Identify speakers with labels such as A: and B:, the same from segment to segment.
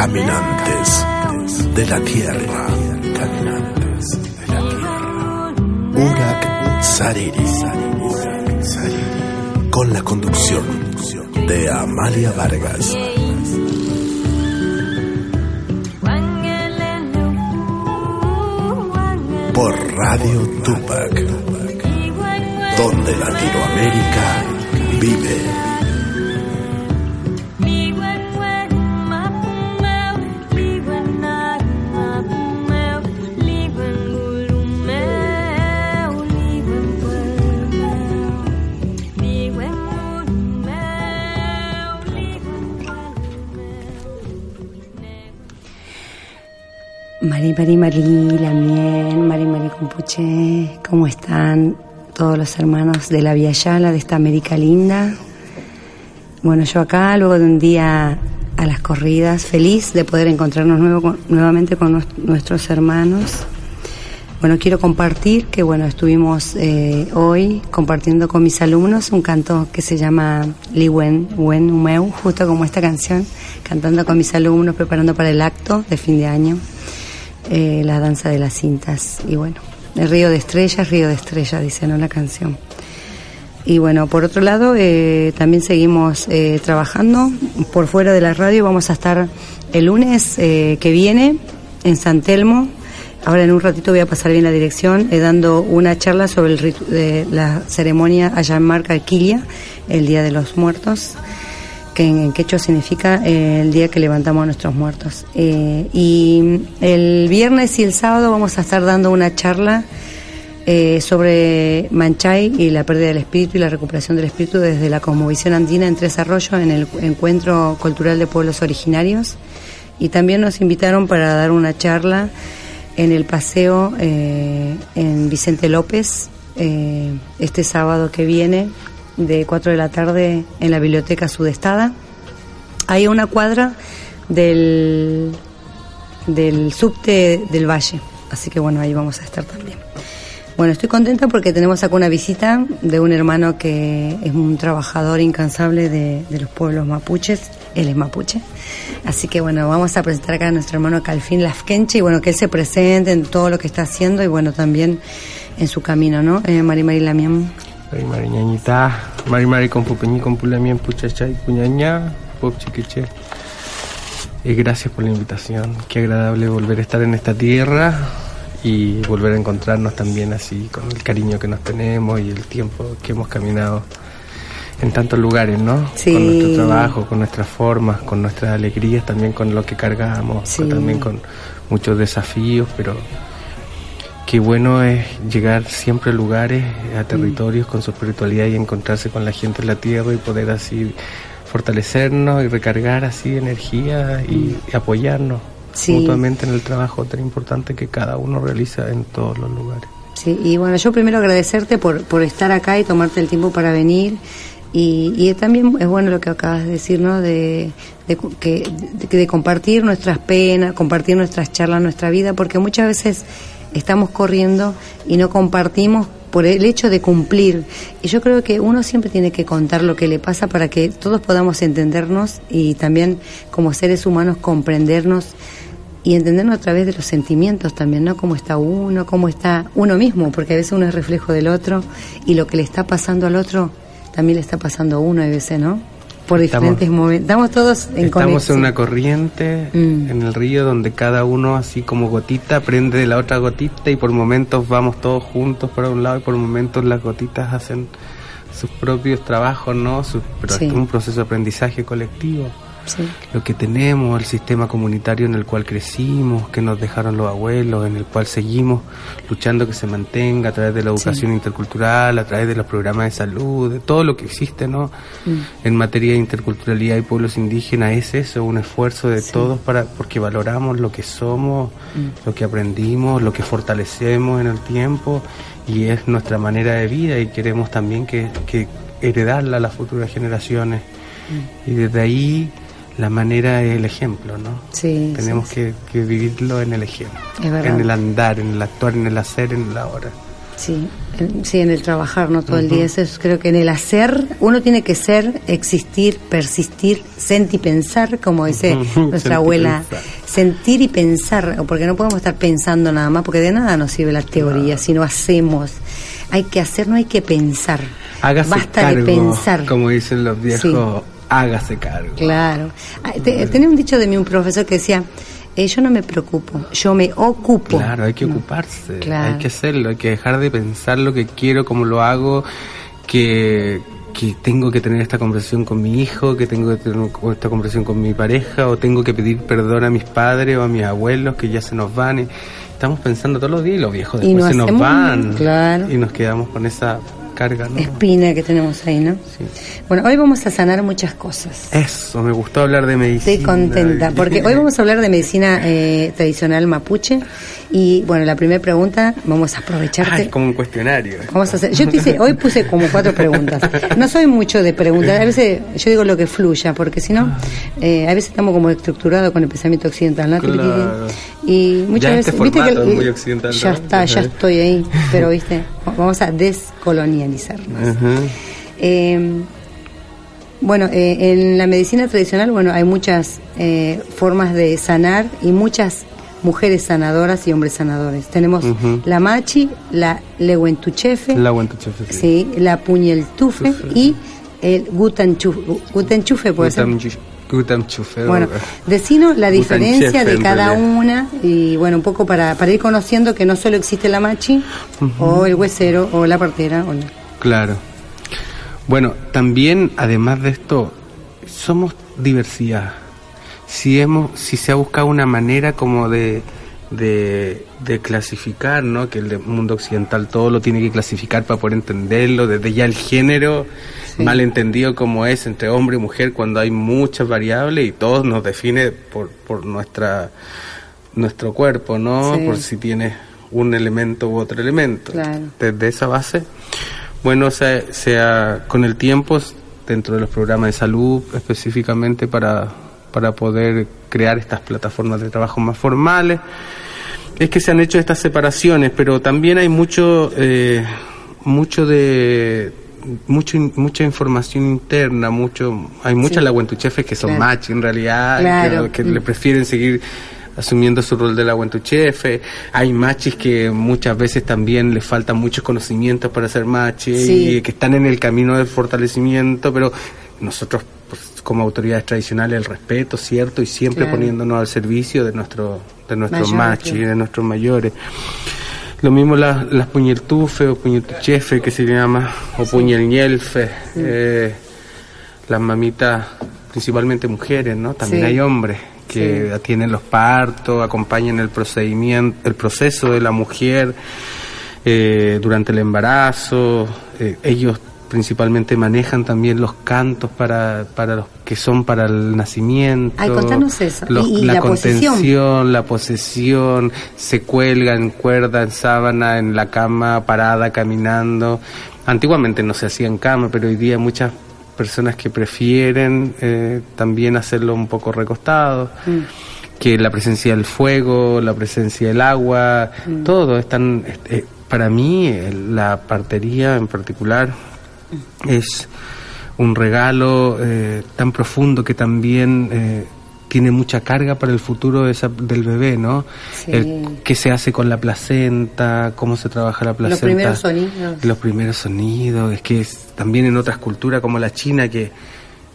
A: Caminantes de la tierra. Caminantes de la tierra. Urak Sariri. Con la conducción de Amalia Vargas. Por Radio Tupac. Donde Latinoamérica vive.
B: Mari, Mari, Mari, Lamien, Mari, Mari Compuche, ¿cómo están todos los hermanos de la Via Yala, de esta América linda? Bueno, yo acá, luego de un día a las corridas, feliz de poder encontrarnos nuevo, nuevamente con nuestros hermanos. Bueno, quiero compartir que, bueno, estuvimos eh, hoy compartiendo con mis alumnos un canto que se llama Li Wen, Wen Umeu, justo como esta canción, cantando con mis alumnos, preparando para el acto de fin de año. Eh, la danza de las cintas. Y bueno, el río de estrellas, río de estrellas, dice, ¿no? La canción. Y bueno, por otro lado, eh, también seguimos eh, trabajando por fuera de la radio. Vamos a estar el lunes que viene en San Telmo. Ahora en un ratito voy a pasar bien la dirección, dando una charla sobre el la ceremonia allá en Marca Alquilia, el Día de los Muertos que en quechua significa eh, el día que levantamos a nuestros muertos. Eh, y el viernes y el sábado vamos a estar dando una charla eh, sobre Manchay y la pérdida del espíritu y la recuperación del espíritu desde la cosmovisión andina en Tres Arroyos en el Encuentro Cultural de Pueblos Originarios. Y también nos invitaron para dar una charla en el paseo en Vicente López este sábado que viene de 4 de la tarde en la Biblioteca Sudestada. Hay una cuadra del, del subte del Valle, así que bueno, ahí vamos a estar también. Bueno, estoy contenta porque tenemos acá una visita de un hermano que es un trabajador incansable de, los pueblos mapuches, él es mapuche. Así que bueno, vamos a presentar acá a nuestro hermano Calfín Lafkenche y bueno, que él se presente en todo lo que está haciendo y bueno, también en su camino, ¿no? Eh, Mari Lamiam.
C: Mari Mari Ñañita, Mari Mari con Pupeñi, con Pulamien, Puchachay, Puñaña, Pop Chiquiche. Y gracias por la invitación. Qué agradable volver a estar en esta tierra y volver a encontrarnos también así, con el cariño que nos tenemos y el tiempo que hemos caminado en tantos lugares, ¿no?
B: Sí.
C: Con nuestro trabajo, con nuestras formas, con nuestras alegrías, también con lo que cargamos,
B: Sí.
C: también con muchos desafíos, pero qué bueno es llegar siempre a lugares, a territorios con su espiritualidad y encontrarse con la gente en la tierra y poder así fortalecernos y recargar así energía y, y apoyarnos
B: Sí.
C: mutuamente en el trabajo tan importante que cada uno realiza en todos los lugares.
B: Sí, y bueno, yo primero agradecerte por, por estar acá y tomarte el tiempo para venir. Y, y también es bueno lo que acabas de decir, ¿no? De, de, que, de, de compartir nuestras penas, compartir nuestras charlas, nuestra vida, porque muchas veces estamos corriendo y no compartimos por el hecho de cumplir. Y yo creo que uno siempre tiene que contar lo que le pasa para que todos podamos entendernos y también como seres humanos comprendernos y entendernos a través de los sentimientos también, ¿no? Cómo está uno, cómo está uno mismo, porque a veces uno es reflejo del otro y lo que le está pasando al otro también le está pasando a uno a veces, ¿no? Por diferentes momentos. Estamos todos en
C: Estamos
B: conexión.
C: en una corriente
B: Mm.
C: en el río donde cada uno, así como gotita, prende de la otra gotita y por momentos vamos todos juntos para un lado y por momentos las gotitas hacen sus propios trabajos, ¿no? Sus- pero
B: Sí.
C: es un proceso de aprendizaje colectivo.
B: Sí.
C: Lo que tenemos, el sistema comunitario en el cual crecimos, que nos dejaron los abuelos, en el cual seguimos luchando que se mantenga a través de la educación intercultural, a través de los programas de salud, de todo lo que existe, ¿no?
B: Mm.
C: En materia de interculturalidad y pueblos indígenas es eso, un esfuerzo de todos para porque valoramos lo que somos,
B: Mm.
C: lo que aprendimos, lo que fortalecemos en el tiempo y es nuestra manera de vida y queremos también que, que heredarla a las futuras generaciones.
B: Mm.
C: Y desde ahí la manera es el ejemplo, ¿no?
B: Sí,
C: Tenemos
B: sí,
C: que, que vivirlo en el ejemplo,
B: Es verdad.
C: en el andar, en el actuar, en el hacer, en la hora.
B: Sí, en- sí, en el trabajar, ¿no? Todo el día. Eso es, creo que en el hacer, uno tiene que ser, existir, persistir, sentir y pensar, como dice nuestra abuela.
C: pensar.
B: Sentir y pensar, porque no podemos estar pensando nada más, porque de nada nos sirve la teoría, si no hacemos. Hay que hacer, no hay que pensar.
C: Hágase
B: Basta
C: cargo,
B: de pensar.
C: como dicen los viejos, hágase cargo.
B: Claro. Ah, te- Tenía un dicho de mí, un profesor que decía, eh, yo no me preocupo, yo me ocupo.
C: Claro, hay que
B: No.
C: ocuparse,
B: Claro.
C: hay que hacerlo, hay que dejar de pensar lo que quiero, cómo lo hago, que, que tengo que tener esta conversación con mi hijo, que tengo que tener esta conversación con mi pareja, o tengo que pedir perdón a mis padres o a mis abuelos que ya se nos van. Y estamos pensando todos los días y los viejos después se nos van.
B: claro.
C: Y nos quedamos con esa carga, ¿no?
B: Espina que tenemos ahí, ¿no?
C: Sí.
B: Bueno, hoy vamos a sanar muchas cosas.
C: Eso, me gustó hablar de medicina.
B: Estoy contenta, porque hoy vamos a hablar de medicina eh, tradicional mapuche. Y bueno, la primera pregunta, vamos a aprovecharte.
C: es como un cuestionario.
B: Vamos a hacer, yo te hice, hoy puse como cuatro preguntas. No soy mucho de preguntas, a veces yo digo lo que fluya, porque si no, eh, a veces estamos como estructurados con el pensamiento occidental, ¿no?
C: Claro.
B: Y muchas
C: Ya
B: veces,
C: este formato es muy occidental,
B: ya
C: ¿no?
B: está, ya estoy ahí, pero viste, vamos a descolonializarnos.
C: Ajá.
B: Eh, bueno, eh, en la medicina tradicional, bueno, hay muchas eh, formas de sanar y muchas mujeres sanadoras y hombres sanadores. Tenemos la machi, la leguentuchefe,
C: La sí.
B: sí, la puñeltufe
C: Tufe.
B: y el gutanchufe, gutanchufe puede ser.
C: Gutam- Gutamchufe.
B: Bueno, decino la diferencia de cada una y bueno, un poco para, para ir conociendo que no solo existe la machi o el huesero o la partera o la-
C: Claro. Bueno, también, además de esto, somos diversidad. Si, hemos, si se ha buscado una manera como de, de, de clasificar, ¿no? Que el mundo occidental todo lo tiene que clasificar para poder entenderlo, desde ya el género,
B: Sí.
C: mal entendido como es entre hombre y mujer, cuando hay muchas variables y todo nos define por, por nuestra nuestro cuerpo, ¿no?
B: Sí.
C: Por si tiene un elemento u otro elemento.
B: Claro.
C: Desde esa base, bueno, se, se ha- con el tiempo, dentro de los programas de salud, específicamente para, para poder crear estas plataformas de trabajo más formales, es que se han hecho estas separaciones, pero también hay mucho, eh, mucho de mucho mucha información interna, mucho hay muchas
B: Sí.
C: laguentuchefes que son
B: Claro.
C: machos en realidad,
B: Claro.
C: que, que
B: Mm.
C: le prefieren seguir asumiendo su rol de la chefe. Hay machis que muchas veces también les faltan muchos conocimientos para ser machis
B: Sí.
C: y que están en el camino del fortalecimiento, pero nosotros pues, como autoridades tradicionales el respeto, cierto, y siempre
B: Claro.
C: poniéndonos al servicio de nuestro de nuestros machis, de nuestros mayores. Lo mismo las, las puñeltufe o puñeltuchefe que se llama, o puñelñelfe, eh, las mamitas, principalmente mujeres, ¿no? También
B: Sí.
C: hay hombres que
B: Sí.
C: atienden los partos, acompañan el procedimiento, el proceso de la mujer eh, durante el embarazo. eh, ellos principalmente manejan también los cantos para, para los que son para el nacimiento.
B: Ay, contanos eso.
C: Los-
B: Y- y
C: la,
B: la
C: contención, la posesión, se cuelga en cuerda, en sábana, en la cama, parada, caminando. Antiguamente no se hacía en cama, pero hoy día muchas personas que prefieren eh, también hacerlo un poco recostado. Que la presencia del fuego, la presencia del agua, todo es tan... eh, para mí, eh, la partería en particular es un regalo eh, tan profundo que también eh, tiene mucha carga para el futuro de esa- del bebé, ¿no?
B: Sí.
C: El, ¿Qué se hace con la placenta? ¿Cómo se trabaja la placenta?
B: primeros sonidos.
C: Los primeros sonidos. Es que es, también en otras culturas como la China que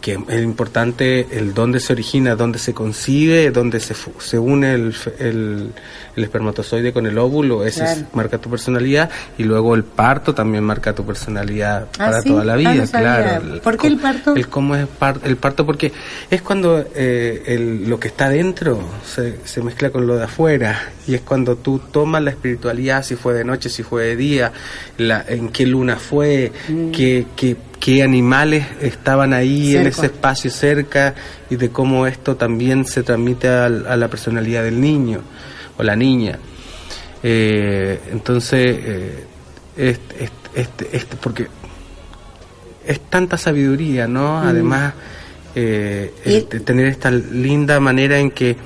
C: que es importante el dónde se origina, dónde se concibe, dónde se, se une el, el, el espermatozoide con el óvulo, ese es- marca tu personalidad, y luego el parto también marca tu personalidad
B: Ah,
C: para
B: ¿sí?
C: toda la
B: Ah,
C: vida, claro.
B: ¿Por qué el parto?
C: El cómo es par- el parto, porque es cuando eh, el- lo que está dentro se, se mezcla con lo de afuera, y es cuando tú tomas la espiritualidad, si fue de noche, si fue de día, la, en qué luna fue,
B: Mm.
C: qué, qué, qué animales estaban ahí en ese espacio cerca, y de cómo esto también se transmite al- a, la personalidad del niño o la niña. Eh, entonces, eh, este, este, este, este- porque es tanta sabiduría, ¿no? Además, eh, de tener esta linda manera en que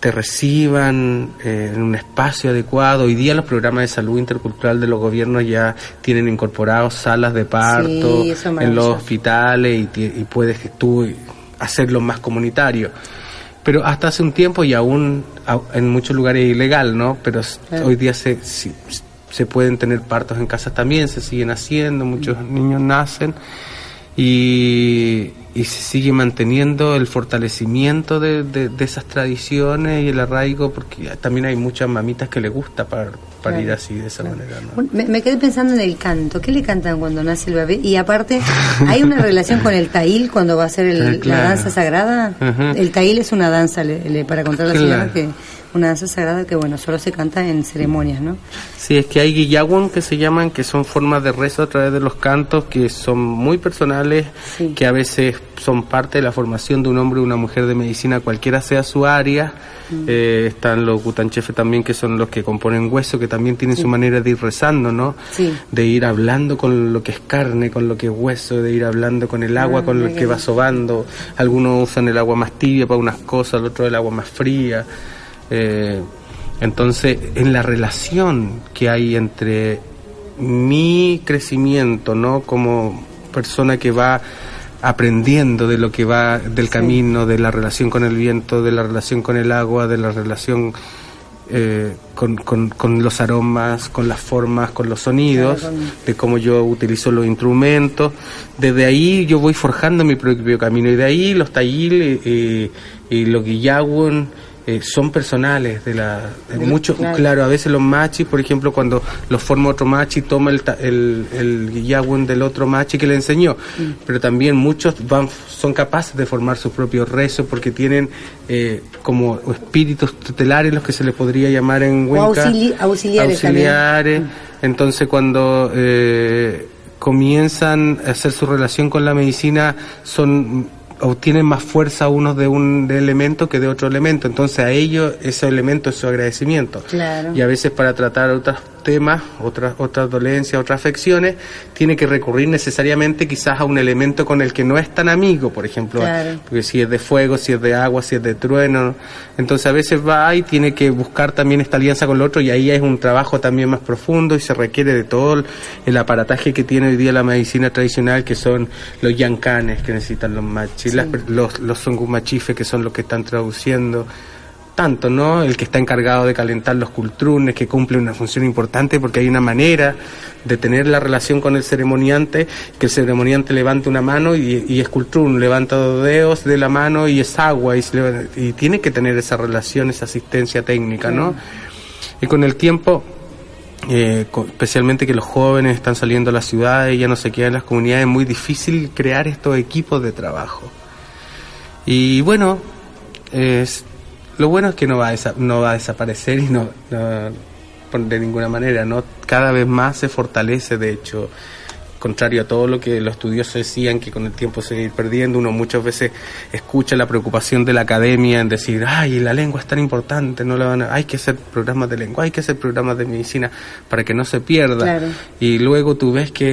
C: te reciban eh, en un espacio adecuado. Hoy día los programas de salud intercultural de los gobiernos ya tienen incorporados salas de parto
B: Sí,
C: en los hospitales y, y puedes tú hacerlo más comunitario. Pero hasta hace un tiempo y aún en muchos lugares es ilegal, ¿no? Pero
B: Claro.
C: hoy día se, si- se pueden tener partos en casas también, se siguen haciendo, muchos niños nacen y, y se sigue manteniendo el fortalecimiento de, de- de esas tradiciones y el arraigo, porque también hay muchas mamitas que les gusta para, para
B: Claro,
C: ir así de esa manera, ¿no?
B: Me, me quedé pensando en el canto. ¿Qué le cantan cuando nace el bebé? Y aparte, ¿hay una relación con el taíl cuando va a ser el- la danza sagrada? El taíl es una danza, le- le- para contar a la señora que una danza sagrada que, bueno, solo se canta en ceremonias, ¿no?
C: Sí, es que hay guillawan que se llaman, que son formas de rezo a través de los cantos, que son muy personales,
B: Sí.
C: que a veces son parte de la formación de un hombre o una mujer de medicina, cualquiera sea su área.
B: Mm.
C: Eh, están los gutanchefes también, que son los que componen hueso, que también tienen su manera de ir rezando, ¿no?
B: Sí.
C: De ir hablando con lo que es carne, con lo que es hueso, de ir hablando con el agua,
B: Ah,
C: con lo que va sobando. Algunos usan el agua más tibia para unas cosas, el otro el agua más fría. Eh, entonces, en la relación que hay entre mi crecimiento, ¿no? Como persona que va aprendiendo de lo que va del camino, de la relación con el viento, de la relación con el agua, de la relación eh, con, con- con los aromas, con las formas, con los sonidos, de cómo yo utilizo los instrumentos. Desde ahí yo voy forjando mi propio camino y de ahí los tayil y, y los guillawon eh, son personales de la de
B: De-
C: mucho
B: claro.
C: claro. a veces los machis por ejemplo cuando los forma otro machi toma el el, el del otro machi que le enseñó
B: Mm.
C: pero también muchos van son capaces de formar sus propios rezos porque tienen eh, como espíritus tutelares los que se les podría llamar en Huenca
B: auxili- auxiliares
C: auxiliares. entonces cuando eh, comienzan a hacer su relación con la medicina son obtienen más fuerza unos de un de elemento que de otro elemento entonces a ellos ese elemento es su agradecimiento
B: Claro.
C: y a veces para tratar otros temas, otras otras dolencias, otras afecciones, tiene que recurrir necesariamente quizás a un elemento con el que no es tan amigo, por ejemplo,
B: Claro.
C: porque si es de fuego, si es de agua, si es de trueno, entonces a veces va y tiene que buscar también esta alianza con el otro y ahí es un trabajo también más profundo y se requiere de todo el, aparataje que tiene hoy día la medicina tradicional, que son los yancanes que necesitan los machis, las per- los, los songumachife que son los que están traduciendo tanto, ¿no? El que está encargado de calentar los cultrunes, que cumple una función importante porque hay una manera de tener la relación con el ceremoniante, que el ceremoniante levante una mano y, y es cultrún, levanta dos dedos de la mano y es agua y, se y tiene que tener esa relación, esa asistencia técnica, ¿no? Y con el tiempo, eh, especialmente que los jóvenes están saliendo a las ciudades y ya no se quedan en las comunidades, es muy difícil crear estos equipos de trabajo. Y bueno, es, lo bueno es que no va a, desa- no va a desaparecer y no, no- de ninguna manera, ¿no? Cada vez más se fortalece, de hecho, contrario a todo lo que los estudiosos decían que con el tiempo se va a ir perdiendo, uno muchas veces escucha la preocupación de la academia en decir, ay, la lengua es tan importante, no la van a, hay que hacer programas de lengua, hay que hacer programas de medicina para que no se pierda. Y luego tú ves que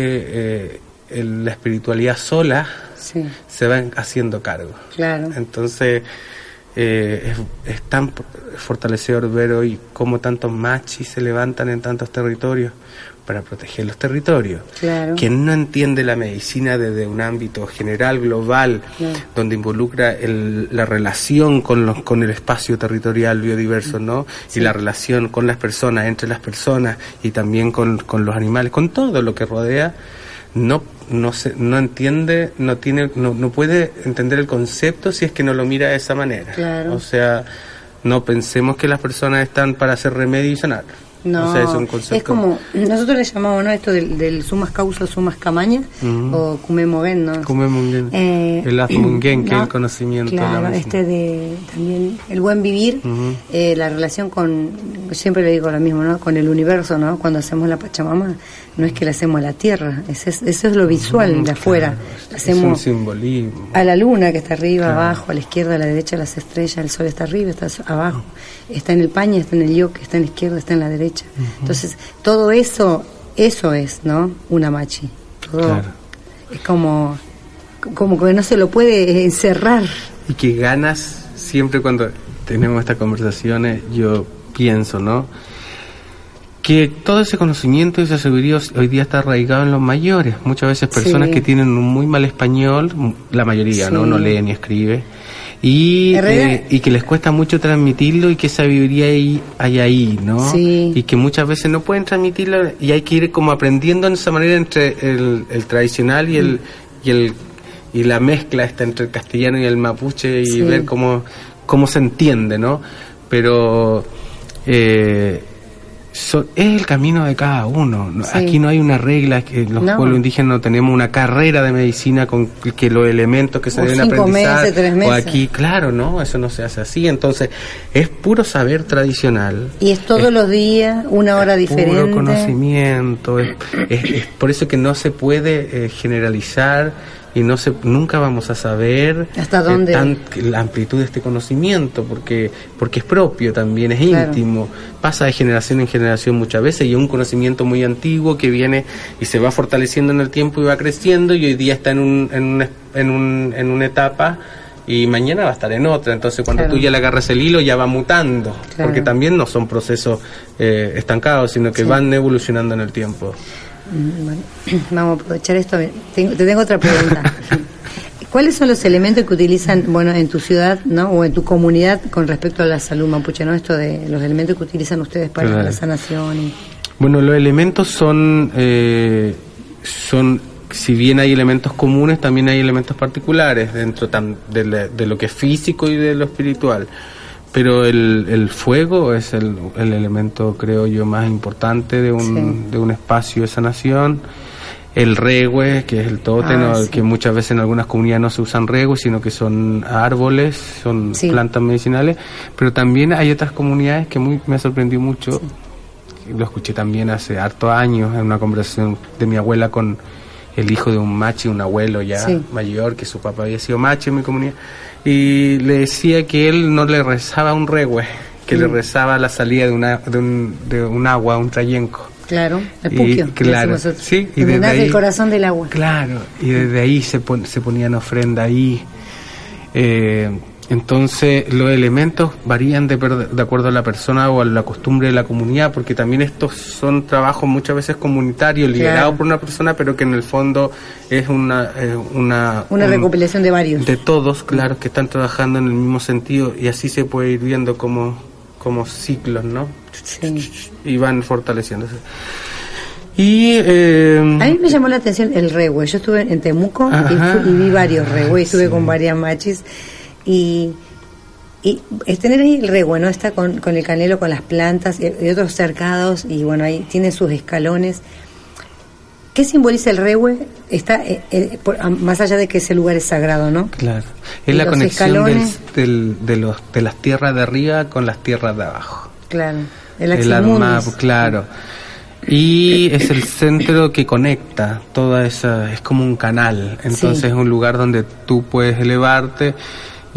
C: eh, la espiritualidad sola se va haciendo cargo.
B: Claro.
C: Entonces, eh, es, tan fortalecedor ver hoy cómo tantos machis se levantan en tantos territorios para proteger los territorios.
B: Claro.
C: Quien no entiende la medicina desde un ámbito general, global, donde involucra la relación con, los, con el espacio territorial biodiverso, ¿no? Y la relación con las personas, entre las personas y también con, con los animales, con todo lo que rodea, no no se, no entiende, no tiene, no, no puede entender el concepto si es que no lo mira de esa manera.
B: Claro.
C: O sea, no pensemos que las personas están para hacer remedio y sanar.
B: No, es, como, nosotros le llamamos ¿no? esto del, del sumas causa, sumas camaña, o kumemogen, ¿no?
C: Eh, el azmungen, que es el conocimiento.
B: Claro, este de también el buen vivir, eh, la relación con, siempre le digo lo mismo, ¿no? Con el universo, ¿no? Cuando hacemos la Pachamama, no es que la hacemos a la tierra, eso es, eso es lo visual de afuera. hacemos
C: un simbolismo.
B: A la luna que está arriba, abajo, a la izquierda, a la derecha, las estrellas, el sol está arriba, está abajo, está en el paño, está en el yoke, está en la izquierda, está en la derecha. Entonces, todo eso, eso es, ¿no? Una machi. Todo es como, como que no se lo puede encerrar.
C: Y que ganas siempre cuando tenemos estas conversaciones, yo pienso, ¿no? que todo ese conocimiento y esa sabiduría hoy día está arraigado en los mayores. Muchas veces personas que tienen un muy mal español, la mayoría, ¿no? No lee ni escribe. Y, eh, y que les cuesta mucho transmitirlo y que sabiduría hay, hay ahí, ¿no? Y que muchas veces no pueden transmitirlo y hay que ir como aprendiendo en esa manera entre el, tradicional y el, y el y la mezcla está entre el castellano y el mapuche y ver cómo, cómo se entiende, ¿no? Pero eh, es el camino de cada uno. Aquí no hay una regla, que los pueblos indígenas no tenemos una carrera de medicina con que los elementos que se deben aprender. O aquí, claro, no, eso no se hace así. Entonces, es puro saber tradicional.
B: Y es todos los días, una hora diferente.
C: Puro conocimiento. Es, por eso que no se puede eh, generalizar y no se, nunca vamos a saber
B: hasta dónde
C: la amplitud de este conocimiento porque porque es propio también es íntimo. Pasa de generación en generación muchas veces y es un conocimiento muy antiguo que viene y se va fortaleciendo en el tiempo y va creciendo y hoy día está en un, en un, en, un, en una etapa y mañana va a estar en otra. Entonces, cuando tú ya le agarras el hilo, ya va mutando, porque también no son procesos eh, estancados, sino que van evolucionando en el tiempo.
B: Mm, vamos a aprovechar esto. te tengo otra pregunta. ¿Cuáles son los elementos que utilizan, bueno, en tu ciudad, ¿no? O en tu comunidad con respecto a la salud mapuche, ¿no? Esto de los elementos que utilizan ustedes para la sanación.
C: Bueno, los elementos son, eh, son, si bien hay elementos comunes, también hay elementos particulares dentro de, de lo que es físico y de lo espiritual pero el, el fuego es el, el, elemento, creo yo, más importante de un, de un espacio de sanación. El regue, que es el tótem, ah, que muchas veces en algunas comunidades no se usan regues, sino que son árboles, son plantas medicinales. Pero también hay otras comunidades que muy, me sorprendió mucho, lo escuché también hace harto años en una conversación de mi abuela con el hijo de un machi, un abuelo ya mayor, que su papá había sido machi en mi comunidad y le decía que él no le rezaba un regue, que le mm. rezaba la salida de, una, de, un, de un agua, un trayenco.
B: Claro, el puquio.
C: claro, sí,
B: y desde el corazón del agua.
C: Claro, y desde ahí se, se ponían ofrenda ahí. Eh, entonces, los elementos varían de, de, acuerdo a la persona o a la costumbre de la comunidad, porque también estos son trabajos muchas veces comunitarios, liderados por una persona, pero que en el fondo es una... una,
B: una recopilación de varios.
C: De todos, claro, que están trabajando en el mismo sentido y así se puede ir viendo como, como ciclos, ¿no?
B: Sí.
C: Y van fortaleciéndose. Y, eh,
B: a mí me llamó la atención el regue. Yo estuve en Temuco y, vi varios regue, estuve con varias machis y, y es tener ahí el re bueno Está con, con el canelo, con las plantas y, otros cercados, y bueno, ahí tiene sus escalones. ¿Qué simboliza el regue? Está eh, eh, más allá de que ese lugar es sagrado, ¿no?
C: Claro. Es la conexión del, de, los, de las tierras de arriba con las tierras de abajo.
B: Claro.
C: El, el alma, claro. Y es el centro que conecta toda esa, es como un canal, entonces
B: Sí.
C: es un lugar donde tú puedes elevarte.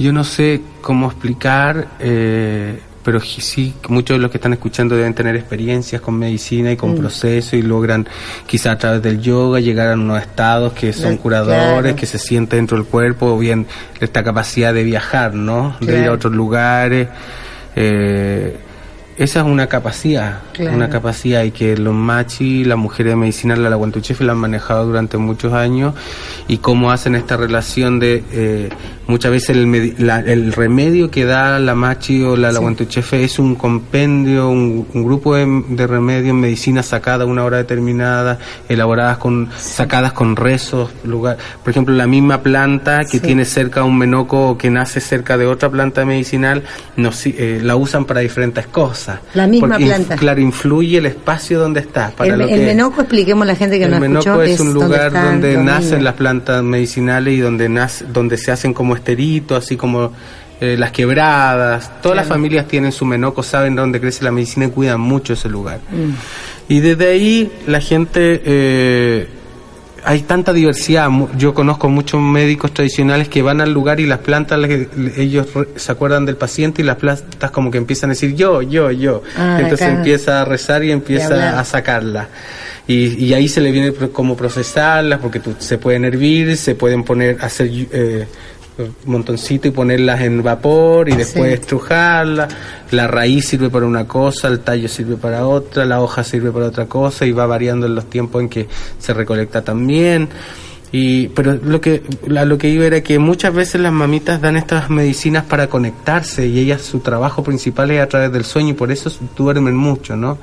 C: Yo no sé cómo explicar, eh, pero sí, muchos de los que están escuchando deben tener experiencias con medicina y con proceso y logran quizá a través del yoga llegar a unos estados que son curadores, que se siente dentro del cuerpo, o bien esta capacidad de viajar, ¿no? De ir a otros lugares. Eh, esa es una capacidad,
B: Claro.
C: una capacidad y que los machi, las mujeres de medicina, la Guantuchefe la han manejado durante muchos años y cómo hacen esta relación de eh, muchas veces el, la- el remedio que da la machi o la, la Guantuchefe es un compendio, un, un grupo de, de remedios, medicinas sacadas a una hora determinada, elaboradas con, sacadas con rezos, lugar, por ejemplo la misma planta que
B: Sí.
C: tiene cerca un menoco o que nace cerca de otra planta medicinal, no, si- eh, la usan para diferentes cosas.
B: La misma
C: Porque inf-
B: planta.
C: claro, influye el espacio donde está. Para
B: el,
C: lo
B: el
C: que,
B: menoco, expliquemos a la gente que
C: el
B: no
C: menoco
B: escuchó,
C: es un
B: donde
C: lugar donde nacen las plantas medicinales y donde nace, donde se hacen como esteritos, así como eh, las quebradas. Todas las familias tienen su menoco, saben dónde crece la medicina y cuidan mucho ese lugar.
B: Mm.
C: Y desde ahí la gente eh, hay tanta diversidad. Yo conozco muchos médicos tradicionales que van al lugar y las plantas, ellos re- se acuerdan del paciente y las plantas como que empiezan a decir yo, yo, yo.
B: Ah,
C: Entonces empieza a rezar y empieza a sacarla. Y, y ahí se le viene cómo procesarlas, porque se pueden hervir, se pueden poner, hacer eh, un montoncito y ponerlas en vapor y después
B: Sí.
C: estrujarlas. La raíz sirve para una cosa, el tallo sirve para otra, la hoja sirve para otra cosa y va variando en los tiempos en que se recolecta también. Y, pero lo que, a lo que iba era que muchas veces las mamitas dan estas medicinas para conectarse y ellas su trabajo principal es a través del sueño y por eso duermen mucho, ¿no?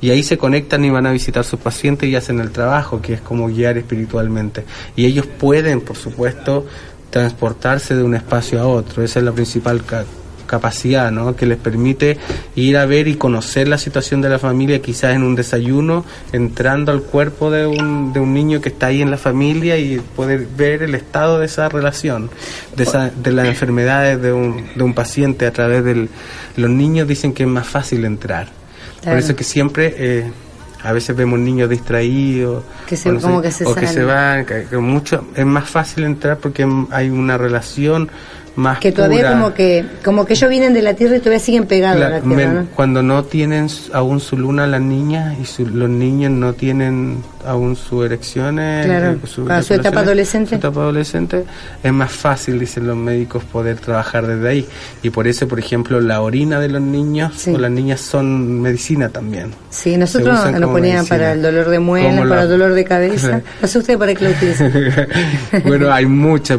C: Y ahí se conectan y van a visitar a sus pacientes y hacen el trabajo, que es como guiar espiritualmente. Y ellos pueden, por supuesto, transportarse de un espacio a otro. Esa es la principal ca- capacidad, ¿no? Que les permite ir a ver y conocer la situación de la familia, quizás en un desayuno, entrando al cuerpo de un, de un niño que está ahí en la familia y poder ver el estado de esa relación, de, esa, de las enfermedades de un, de un paciente a través del... Los niños dicen que es más fácil entrar. Por eso que siempre... eh, a veces vemos niños distraídos,
B: Que se-
C: o no
B: como que se
C: o que se van, que mucho es más fácil entrar porque hay una relación más
B: Que todavía
C: pura.
B: como que como que ellos vienen de la tierra y todavía siguen pegados
C: La-
B: a la tierra.
C: Cuando no tienen aún su luna las niñas y su- los niños no tienen aún sus erecciones,
B: Claro,
C: eh,
B: su etapa adolescente.
C: su etapa adolescente, es más fácil, dicen los médicos, poder trabajar desde ahí. Y por eso, por ejemplo, la orina de los niños
B: Sí.
C: o las niñas son medicina también.
B: Sí, nosotros nos ponían
C: medicina.
B: para el dolor de muelas,
C: Como
B: para
C: la-
B: el dolor de cabeza. No sé usted para qué lo utiliza.
C: bueno, hay muchas,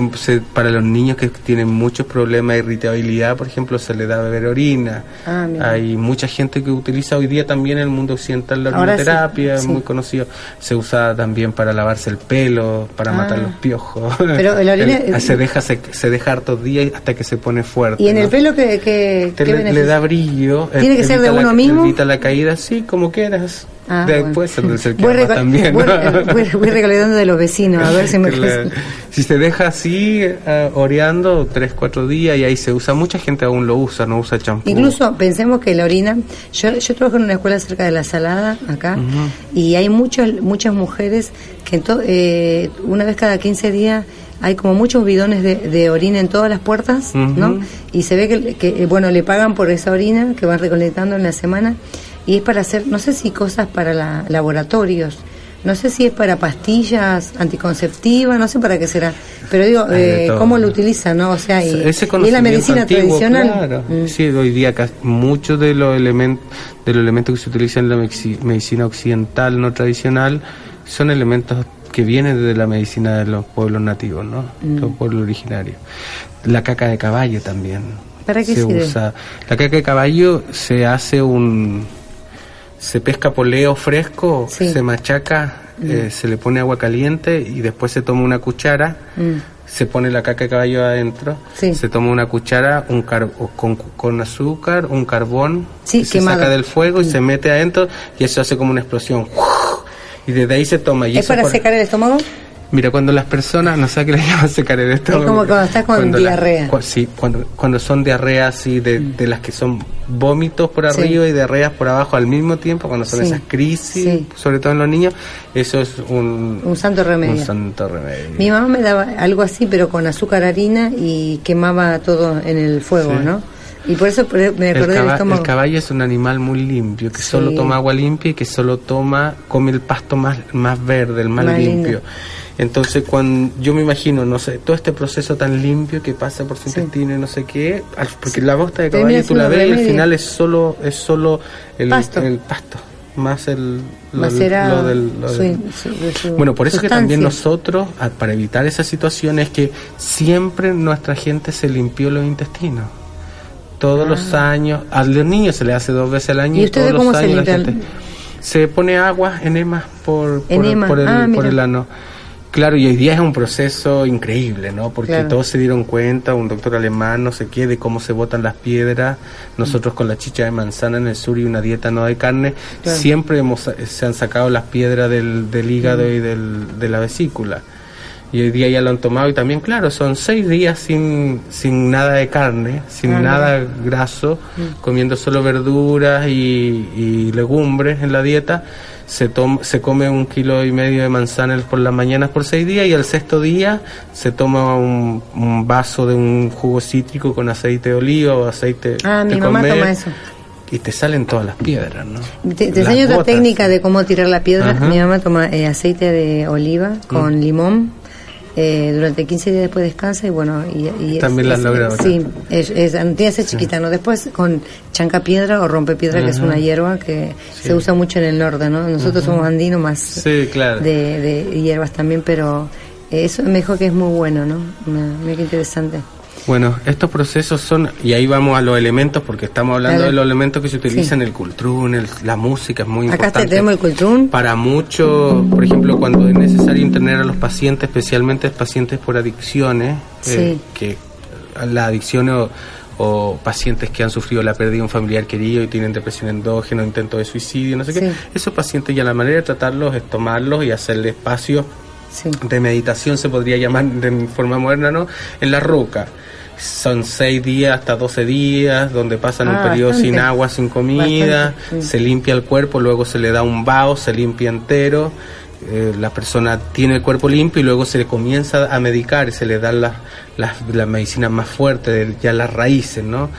C: para los niños que tienen muchos problemas de irritabilidad, por ejemplo, se les da a beber orina.
B: Ah,
C: hay mucha gente que utiliza hoy día también en el mundo occidental la
B: sí,
C: orinoterapia, es
B: sí.
C: muy conocido. Se usa también para lavarse el pelo, para
B: Ah.
C: matar los piojos.
B: Pero la orina-
C: El- se deja se, se deja hartos días hasta que se pone fuerte.
B: ¿Y en el pelo qué
C: le, le da brillo.
B: ¿Tiene que ser de
C: evita la-
B: uno mismo?
C: Evita la caída, sí, como quieras.
B: Ah,
C: De-
B: bueno.
C: Que
B: Voy,
C: también.
B: voy-
C: ¿no?
B: voy- voy recolectando de los vecinos, a ver si me
C: Claro. Si se deja así, eh, oreando, tres, cuatro días, y ahí se usa. Mucha gente aún lo usa, no usa champú.
B: Incluso pensemos que la orina, yo, yo trabajo en una escuela cerca de la Salada, acá, y hay muchas muchas mujeres que to- eh, una vez cada 15 días hay como muchos bidones de, de orina en todas las puertas, ¿no? Y se ve que, que, bueno, le pagan por esa orina que van recolectando en la semana, y es para hacer, no sé si cosas para la, laboratorios, no sé si es para pastillas anticonceptivas, no sé para qué será, pero digo, eh,
C: todo.
B: cómo lo utilizan, ¿no? O sea, y, la medicina
C: antiguo,
B: tradicional.
C: Claro.
B: Mm.
C: Sí, hoy día muchos de los elementos de los elementos que se utilizan en la medicina occidental no tradicional son elementos que vienen de la medicina de los pueblos nativos, ¿no?
B: Mm.
C: Los pueblos originarios. La caca de caballo también.
B: ¿Para qué
C: se
B: sirve?
C: usa. La caca de caballo se hace un se pesca poleo fresco,
B: Sí.
C: se machaca, eh, se le pone agua caliente y después se toma una cuchara
B: Mm.
C: se pone la caca de caballo adentro,
B: Sí.
C: se toma una cuchara un car- con, con azúcar, un carbón,
B: Sí,
C: se saca del fuego y se mete adentro y eso hace como una explosión. Y desde ahí se toma. Y
B: ¿Es
C: eso
B: para secar el estómago?
C: Mira, cuando las personas, no sé qué le llaman secar el estómago.
B: Es como cuando estás con diarrea.
C: cu- sí, cuando, cuando son diarreas así, de, de las que son vómitos por
B: Sí.
C: arriba y diarreas por abajo al mismo tiempo, cuando son
B: Sí.
C: esas crisis,
B: Sí.
C: sobre todo en los niños, eso es un,
B: Un santo remedio.
C: un santo remedio.
B: Mi mamá me daba algo así, pero con azúcar, harina y quemaba todo en el fuego. ¿no? Y por eso me
C: El,
B: acordé del
C: caba- el caballo es un animal muy limpio, que
B: Sí.
C: solo toma agua limpia y que solo toma, come el pasto más, más verde, el más,
B: Más
C: limpio.
B: lindo.
C: Entonces, cuando yo me imagino, no sé, todo este proceso tan limpio que pasa por su
B: Sí.
C: intestino y no sé qué, porque la bosta de caballo tú la ves y al final es solo, es solo el
B: Pasto.
C: el pasto, más el lo,
B: Macerado,
C: lo del- lo
B: su-
C: del-
B: su- de su
C: bueno, por eso que también nosotros, para evitar esa situación, es que siempre nuestra gente se limpió los intestinos. Todos los años, a los niños se le hace dos veces al año.
B: ¿Y ustedes
C: todos
B: cómo
C: los
B: se
C: años la gente- se pone agua, enema, por, por,
B: Enema,
C: por el,
B: ah,
C: por el ano. Claro, y hoy día es un proceso increíble, ¿no? Porque
B: Claro.
C: todos se dieron cuenta, un doctor alemán, no sé qué, de cómo se botan las piedras. Nosotros con la chicha de manzana en el sur y una dieta no de carne,
B: Claro.
C: siempre hemos, se han sacado las piedras del, del hígado y del, de la vesícula. Y hoy día ya lo han tomado y también, claro, son seis días sin, sin nada de carne, sin
B: Ah,
C: nada graso, comiendo solo verduras y, y legumbres en la dieta. Se, toma, se come un kilo y medio de manzanas por las mañanas por seis días y al sexto día se toma un, un vaso de un jugo cítrico con aceite de oliva o aceite
B: Ah, mi
C: de
B: mamá
C: comer,
B: toma eso.
C: Y te salen todas las piedras, ¿no?
B: Te, enseño otra técnica de cómo tirar la piedra.
C: Ajá.
B: Mi mamá toma eh, aceite de oliva con limón. Eh, durante 15 días después descansa y bueno y, y
C: También la has logrado,
B: sí es, es, tiene que ser chiquita no después con chanca piedra o rompe piedra que es una hierba que
C: Sí.
B: se usa mucho en el norte no nosotros somos andinos más
C: Sí, claro.
B: de, de hierbas también pero eso me dijo que es muy bueno no Mira, mira qué interesante
C: Bueno, estos procesos son, y ahí vamos a los elementos, porque estamos hablando de los elementos que se utilizan,
B: Sí.
C: el cultrún, el- la música es muy
B: acá
C: importante.
B: te tenemos el cultrún
C: Para muchos, por ejemplo, cuando es necesario internar a los pacientes, especialmente pacientes por adicciones, eh, que la adicción o, o pacientes que han sufrido la pérdida de un familiar querido y tienen depresión endógena, intento de suicidio, no sé qué, esos pacientes ya la manera de tratarlos es tomarlos y hacerle espacio
B: sí
C: de meditación se podría llamar de forma moderna, ¿no? En la roca. Son seis días hasta 12 días, donde pasan un
B: Ah,
C: periodo
B: bastante.
C: sin agua, sin comida,
B: Bastante, sí.
C: se limpia el cuerpo, luego se le da un vaho, se limpia entero, eh, la persona tiene el cuerpo limpio y luego se le comienza a medicar, se le dan las, las, las medicinas más fuertes, ya las raíces, ¿no?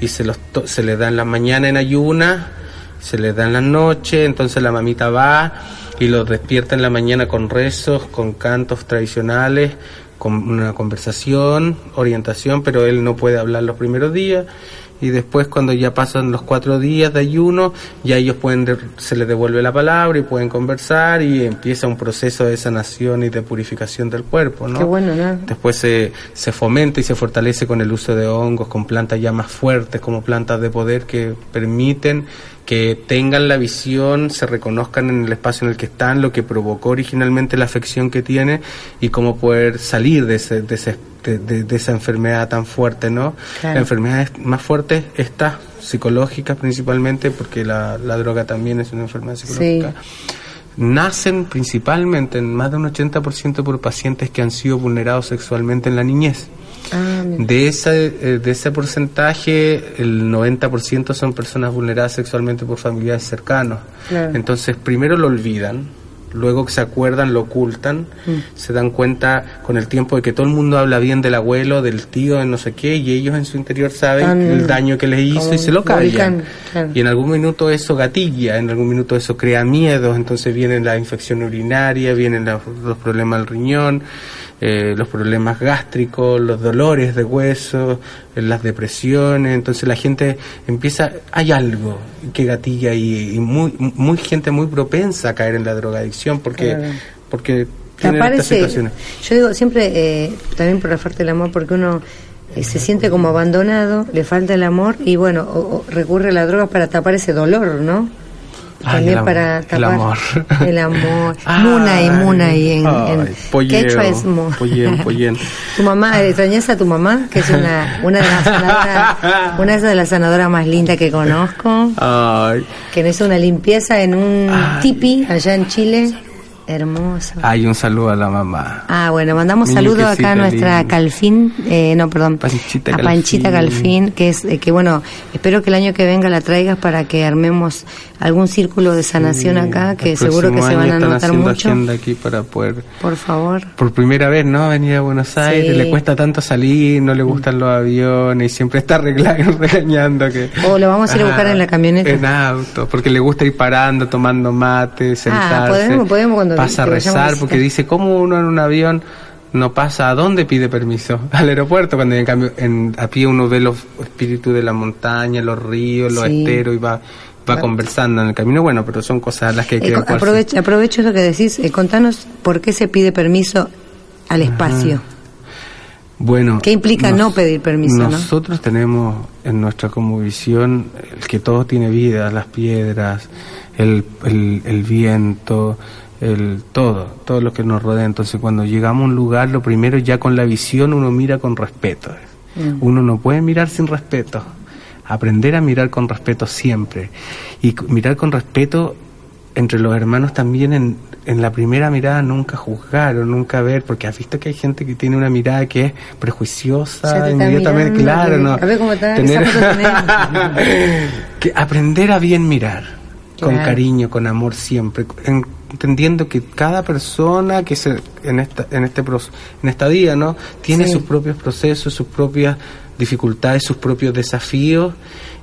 C: Y se, los to- se le da en la mañana en ayuna, se le da en la noche, entonces la mamita va y los despierta en la mañana con rezos, con cantos tradicionales, una conversación, orientación, pero él no puede hablar los primeros días y después cuando ya pasan los cuatro días de ayuno, ya ellos pueden, de- se les devuelve la palabra y pueden conversar y empieza un proceso de sanación y de purificación del cuerpo, ¿no?
B: qué bueno no
C: Después se, se fomenta y se fortalece con el uso de hongos, con plantas ya más fuertes, como plantas de poder que permiten que tengan la visión, se reconozcan en el espacio en el que están, lo que provocó originalmente la afección que tiene y cómo poder salir de, ese, de, ese- de- esa enfermedad tan fuerte, ¿no?
B: Claro.
C: La enfermedad es- más fuerte está psicológica principalmente, porque la, la droga también es una enfermedad psicológica nacen principalmente en más de un 80% por pacientes que han sido vulnerados sexualmente en la niñez.
B: Ah.
C: De ese, eh, de ese porcentaje, el 90% son personas vulneradas sexualmente por familiares cercanos.
B: Claro.
C: Entonces, primero lo olvidan, luego que se acuerdan, lo ocultan,
B: Mm.
C: se dan cuenta con el tiempo de que todo el mundo habla bien del abuelo, del tío, de no sé qué, y ellos en su interior saben
B: Tan-
C: el daño que les hizo y se lo callan.
B: claro.
C: Y en algún minuto eso gatilla, en algún minuto eso crea miedos, entonces viene la infección urinaria, vienen la- los problemas del riñón, eh, los problemas gástricos, los dolores de hueso, eh, las depresiones, entonces la gente empieza, hay algo que gatilla y, y muy, muy gente muy propensa a caer en la drogadicción porque,
B: Claro.
C: porque tienen estas
B: aparece,
C: situaciones.
B: yo digo siempre, eh, también por la falta del amor, porque uno eh, se siente como abandonado, le falta el amor y bueno, o- o recurre a la droga para tapar ese dolor, ¿no? También
C: el am-
B: para
C: el
B: tapar
C: amor.
B: el amor.
C: Ay,
B: Munay, Munay en, en
C: ay, polleo,
B: quechua es
C: pollén.
B: Tu mamá, ¿eh, ¿extrañas a tu mamá? Que es una, una de las sanadoras, una de las sanadoras más lindas que conozco. Que me hizo una limpieza en un tipi allá en Chile. Hermoso.
C: Hay un saludo a la mamá.
B: Ah, bueno, mandamos
C: Mi
B: saludos acá a nuestra
C: linda.
B: Calfín, eh, no, perdón,
C: Panchita
B: a Panchita
C: Calfín.
B: Que es, eh, que bueno, espero que el año que venga la traigas para que armemos algún círculo de sanación acá, que seguro que se van a notar mucho.
C: aquí para poder
B: Por favor.
C: por primera vez, ¿no? Venir a Buenos Aires,
B: Sí.
C: le cuesta tanto salir, no le gustan los aviones y siempre está regañando que...
B: O lo vamos a ir a buscar en la camioneta.
C: En auto, porque le gusta ir parando, tomando mate, sentarse.
B: Ah, podemos- podemos cuando
C: pasa a rezar, porque dice, ¿cómo uno en un avión no pasa a dónde pide permiso? Al aeropuerto, cuando en cambio en, a pie uno ve los espíritus de la montaña, los ríos, los
B: Sí.
C: esteros y va, va conversando en el camino. Bueno, pero son cosas las que hay que
B: Eh, co-
C: adecuarse.
B: aprovecho, aprovecho eso que decís, eh, contanos por qué se pide permiso al espacio.
C: Bueno,
B: ¿Qué implica no pedir permiso, no?
C: Nosotros tenemos en nuestra visión el que todo tiene vida, las piedras, el, el, el viento, el todo, todo lo que nos rodea. Entonces, cuando llegamos a un lugar, lo primero ya con la visión uno mira con respeto.
B: Mm.
C: Uno no puede mirar sin respeto. Aprender a mirar con respeto siempre. Y mirar con respeto entre los hermanos también en, en la primera mirada nunca juzgar o nunca ver, porque has visto que hay gente que tiene una mirada que es prejuiciosa, inmediatamente, claro, ¿no?
B: a ver cómo está,
C: Tener- que aprender a bien mirar, con cariño, con amor siempre, en- entendiendo que cada persona que se en esta en este en esta día, ¿no? Tiene
B: Sí.
C: sus propios procesos, sus propias dificultades, sus propios desafíos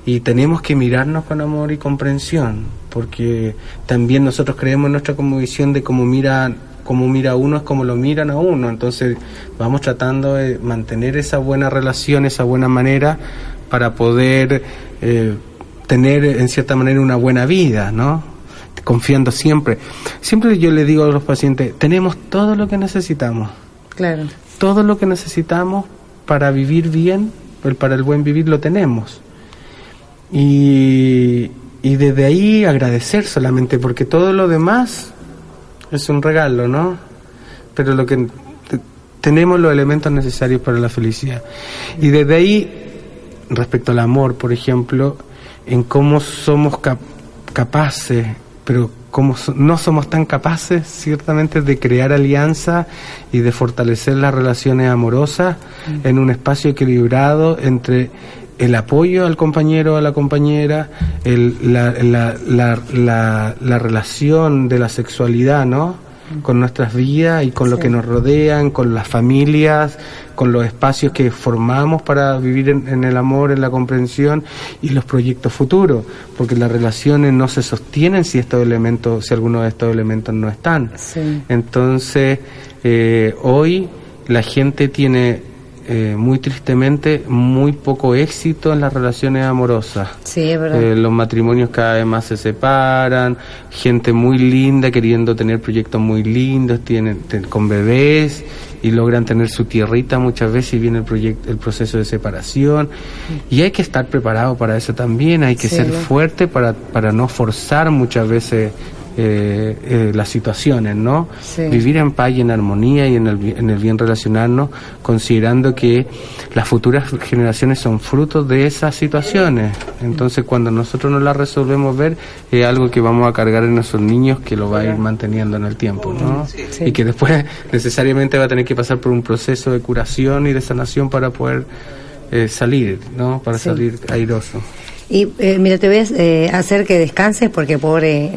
C: y tenemos que mirarnos con amor y comprensión, porque también nosotros creemos en nuestra como visión de cómo mira como mira a uno es como lo miran a uno, entonces vamos tratando de mantener esa buena relación, esa buena manera para poder eh, tener en cierta manera una buena vida, ¿no? Confiando siempre. Siempre yo le digo a los pacientes, tenemos todo lo que necesitamos
B: Claro.
C: todo lo que necesitamos para vivir bien, para el buen vivir lo tenemos. Y, y desde ahí agradecer solamente, porque todo lo demás es un regalo, ¿no? Pero lo que te- tenemos los elementos necesarios para la felicidad. Y desde ahí, respecto al amor, por ejemplo, en cómo somos cap- capaces, pero cómo so- no somos tan capaces, ciertamente, de crear alianza y de fortalecer las relaciones amorosas en un espacio equilibrado entre el apoyo al compañero o a la compañera, el- la, la, la, la, la relación de la sexualidad, ¿no? Con nuestras vidas y con lo
B: Sí.
C: que nos rodean, con las familias, con los espacios que formamos para vivir en, en el amor, en la comprensión y los proyectos futuros, porque las relaciones no se sostienen si estos elementos, si algunos de estos elementos no están.
B: Sí.
C: Entonces, eh, hoy la gente tiene eh, muy tristemente muy poco éxito en las relaciones amorosas.
B: Sí, es verdad.
C: Eh, los matrimonios cada vez más se separan, gente muy linda queriendo tener proyectos muy lindos, tienen con bebés y logran tener su tierrita muchas veces y viene el proyecto, el proceso de separación y hay que estar preparado para eso también, hay que
B: Sí,
C: ser fuerte para para no forzar muchas veces eh, eh, las situaciones, ¿no?
B: Sí.
C: Vivir en paz y en armonía y en el, en el bien relacionarnos, considerando que las futuras generaciones son frutos de esas situaciones. Entonces, cuando nosotros no las resolvemos ver, es algo que vamos a cargar en nuestros niños que lo va a ir manteniendo en el tiempo, ¿no?
B: Sí.
C: Y que después necesariamente va a tener que pasar por un proceso de curación y de sanación para poder eh, salir, ¿no? Para salir airoso.
B: Y eh, mira, te voy a eh, hacer que descanses porque pobre,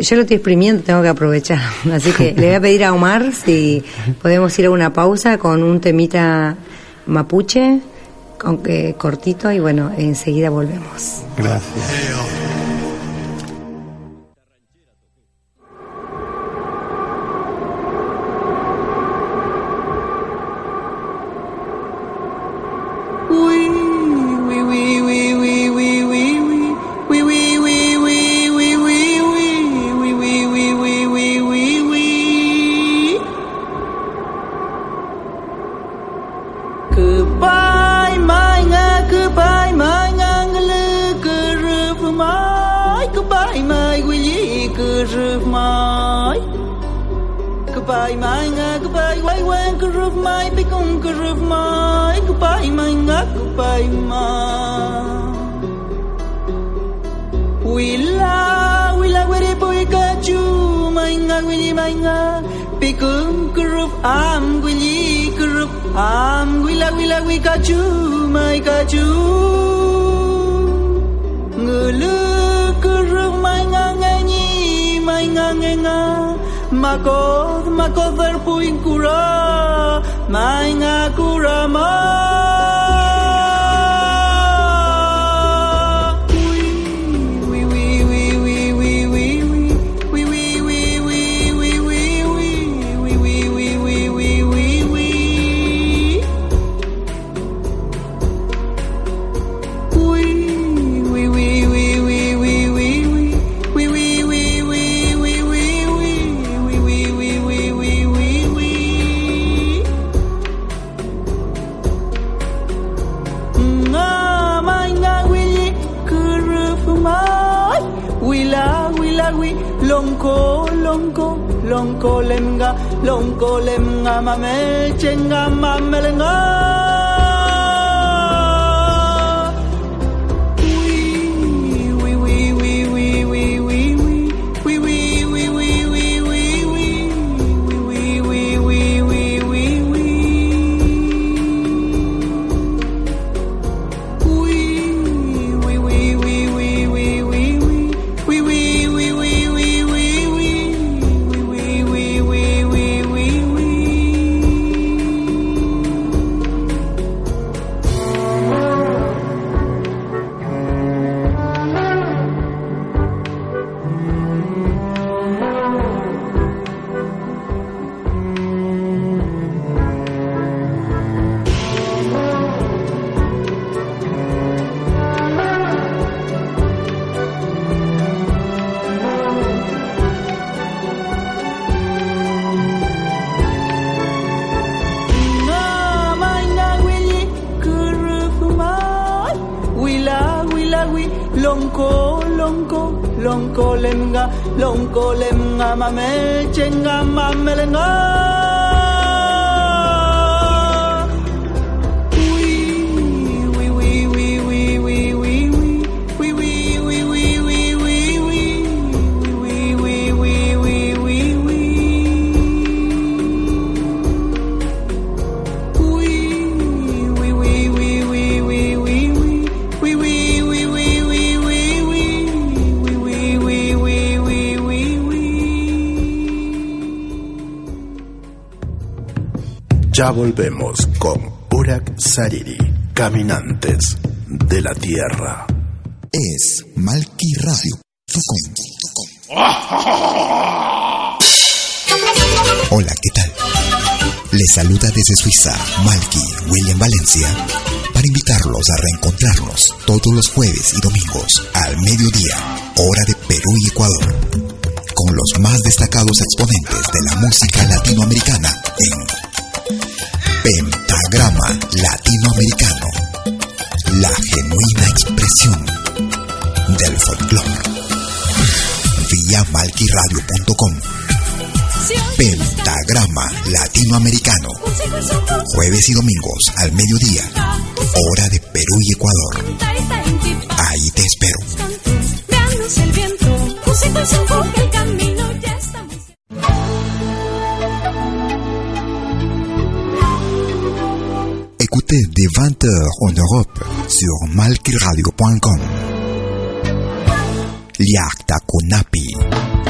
B: yo lo estoy exprimiendo, tengo que aprovechar. Así que le voy a pedir a Omar si podemos ir a una pausa con un temita mapuche, con, eh, cortito, y bueno, enseguida volvemos.
C: Gracias.
D: My. Wila, wila, were boy, my mainga wili mainga pikum kurup am wili kurup am wila wila wi kachu mai kachu ngulu kurup mainga nganyi mainga ngenga makod makod verpuin kura mainga kurama lonko longkolem ngamamelche ngamamelenga mamel chenga
A: Volvemos con Urak Sariri, Caminantes de la Tierra.
E: Es malquiradio.com. Hola, ¿qué tal? Les saluda desde Suiza Malky William Valencia para invitarlos a reencontrarnos todos los jueves y domingos al mediodía, hora de Perú y Ecuador, con los más destacados exponentes de la música latinoamericana jueves y domingos al mediodía, hora de Perú y Ecuador. Ahí te espero. des 20h en Europe sur malkiradio.com. Liakta Kunapi.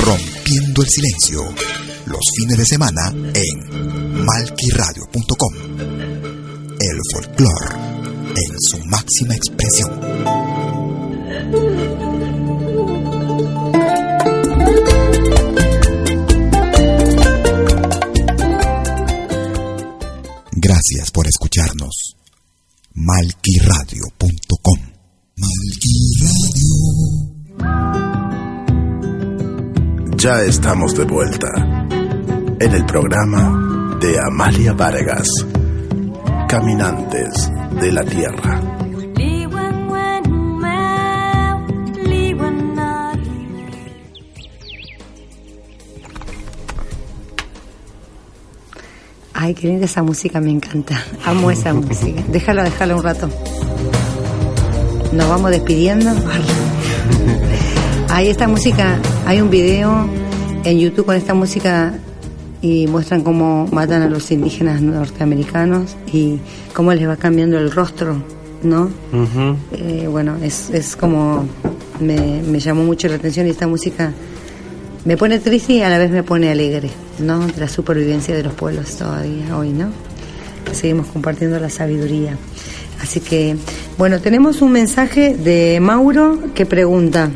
E: Rompiendo el silencio. Los fines de semana en malquiradio.com. El folclor en su máxima expresión. Gracias por escucharnos. Malquiradio.com Malquiradio.
A: Ya estamos de vuelta en el programa de Amalia Vargas, Caminantes de la Tierra.
B: Ay, qué linda esa música, me encanta. Amo esa música. Déjalo, déjalo un rato. Nos vamos despidiendo. Hay esta música, hay un video en YouTube con esta música y muestran cómo matan a los indígenas norteamericanos y cómo les va cambiando el rostro, ¿no? Eh, bueno, es, es como me, me llamó mucho la atención y esta música me pone triste y a la vez me pone alegre, ¿no? De la supervivencia de los pueblos todavía hoy, ¿no? Seguimos compartiendo la sabiduría. Así que, bueno, tenemos un mensaje de Mauro que pregunta.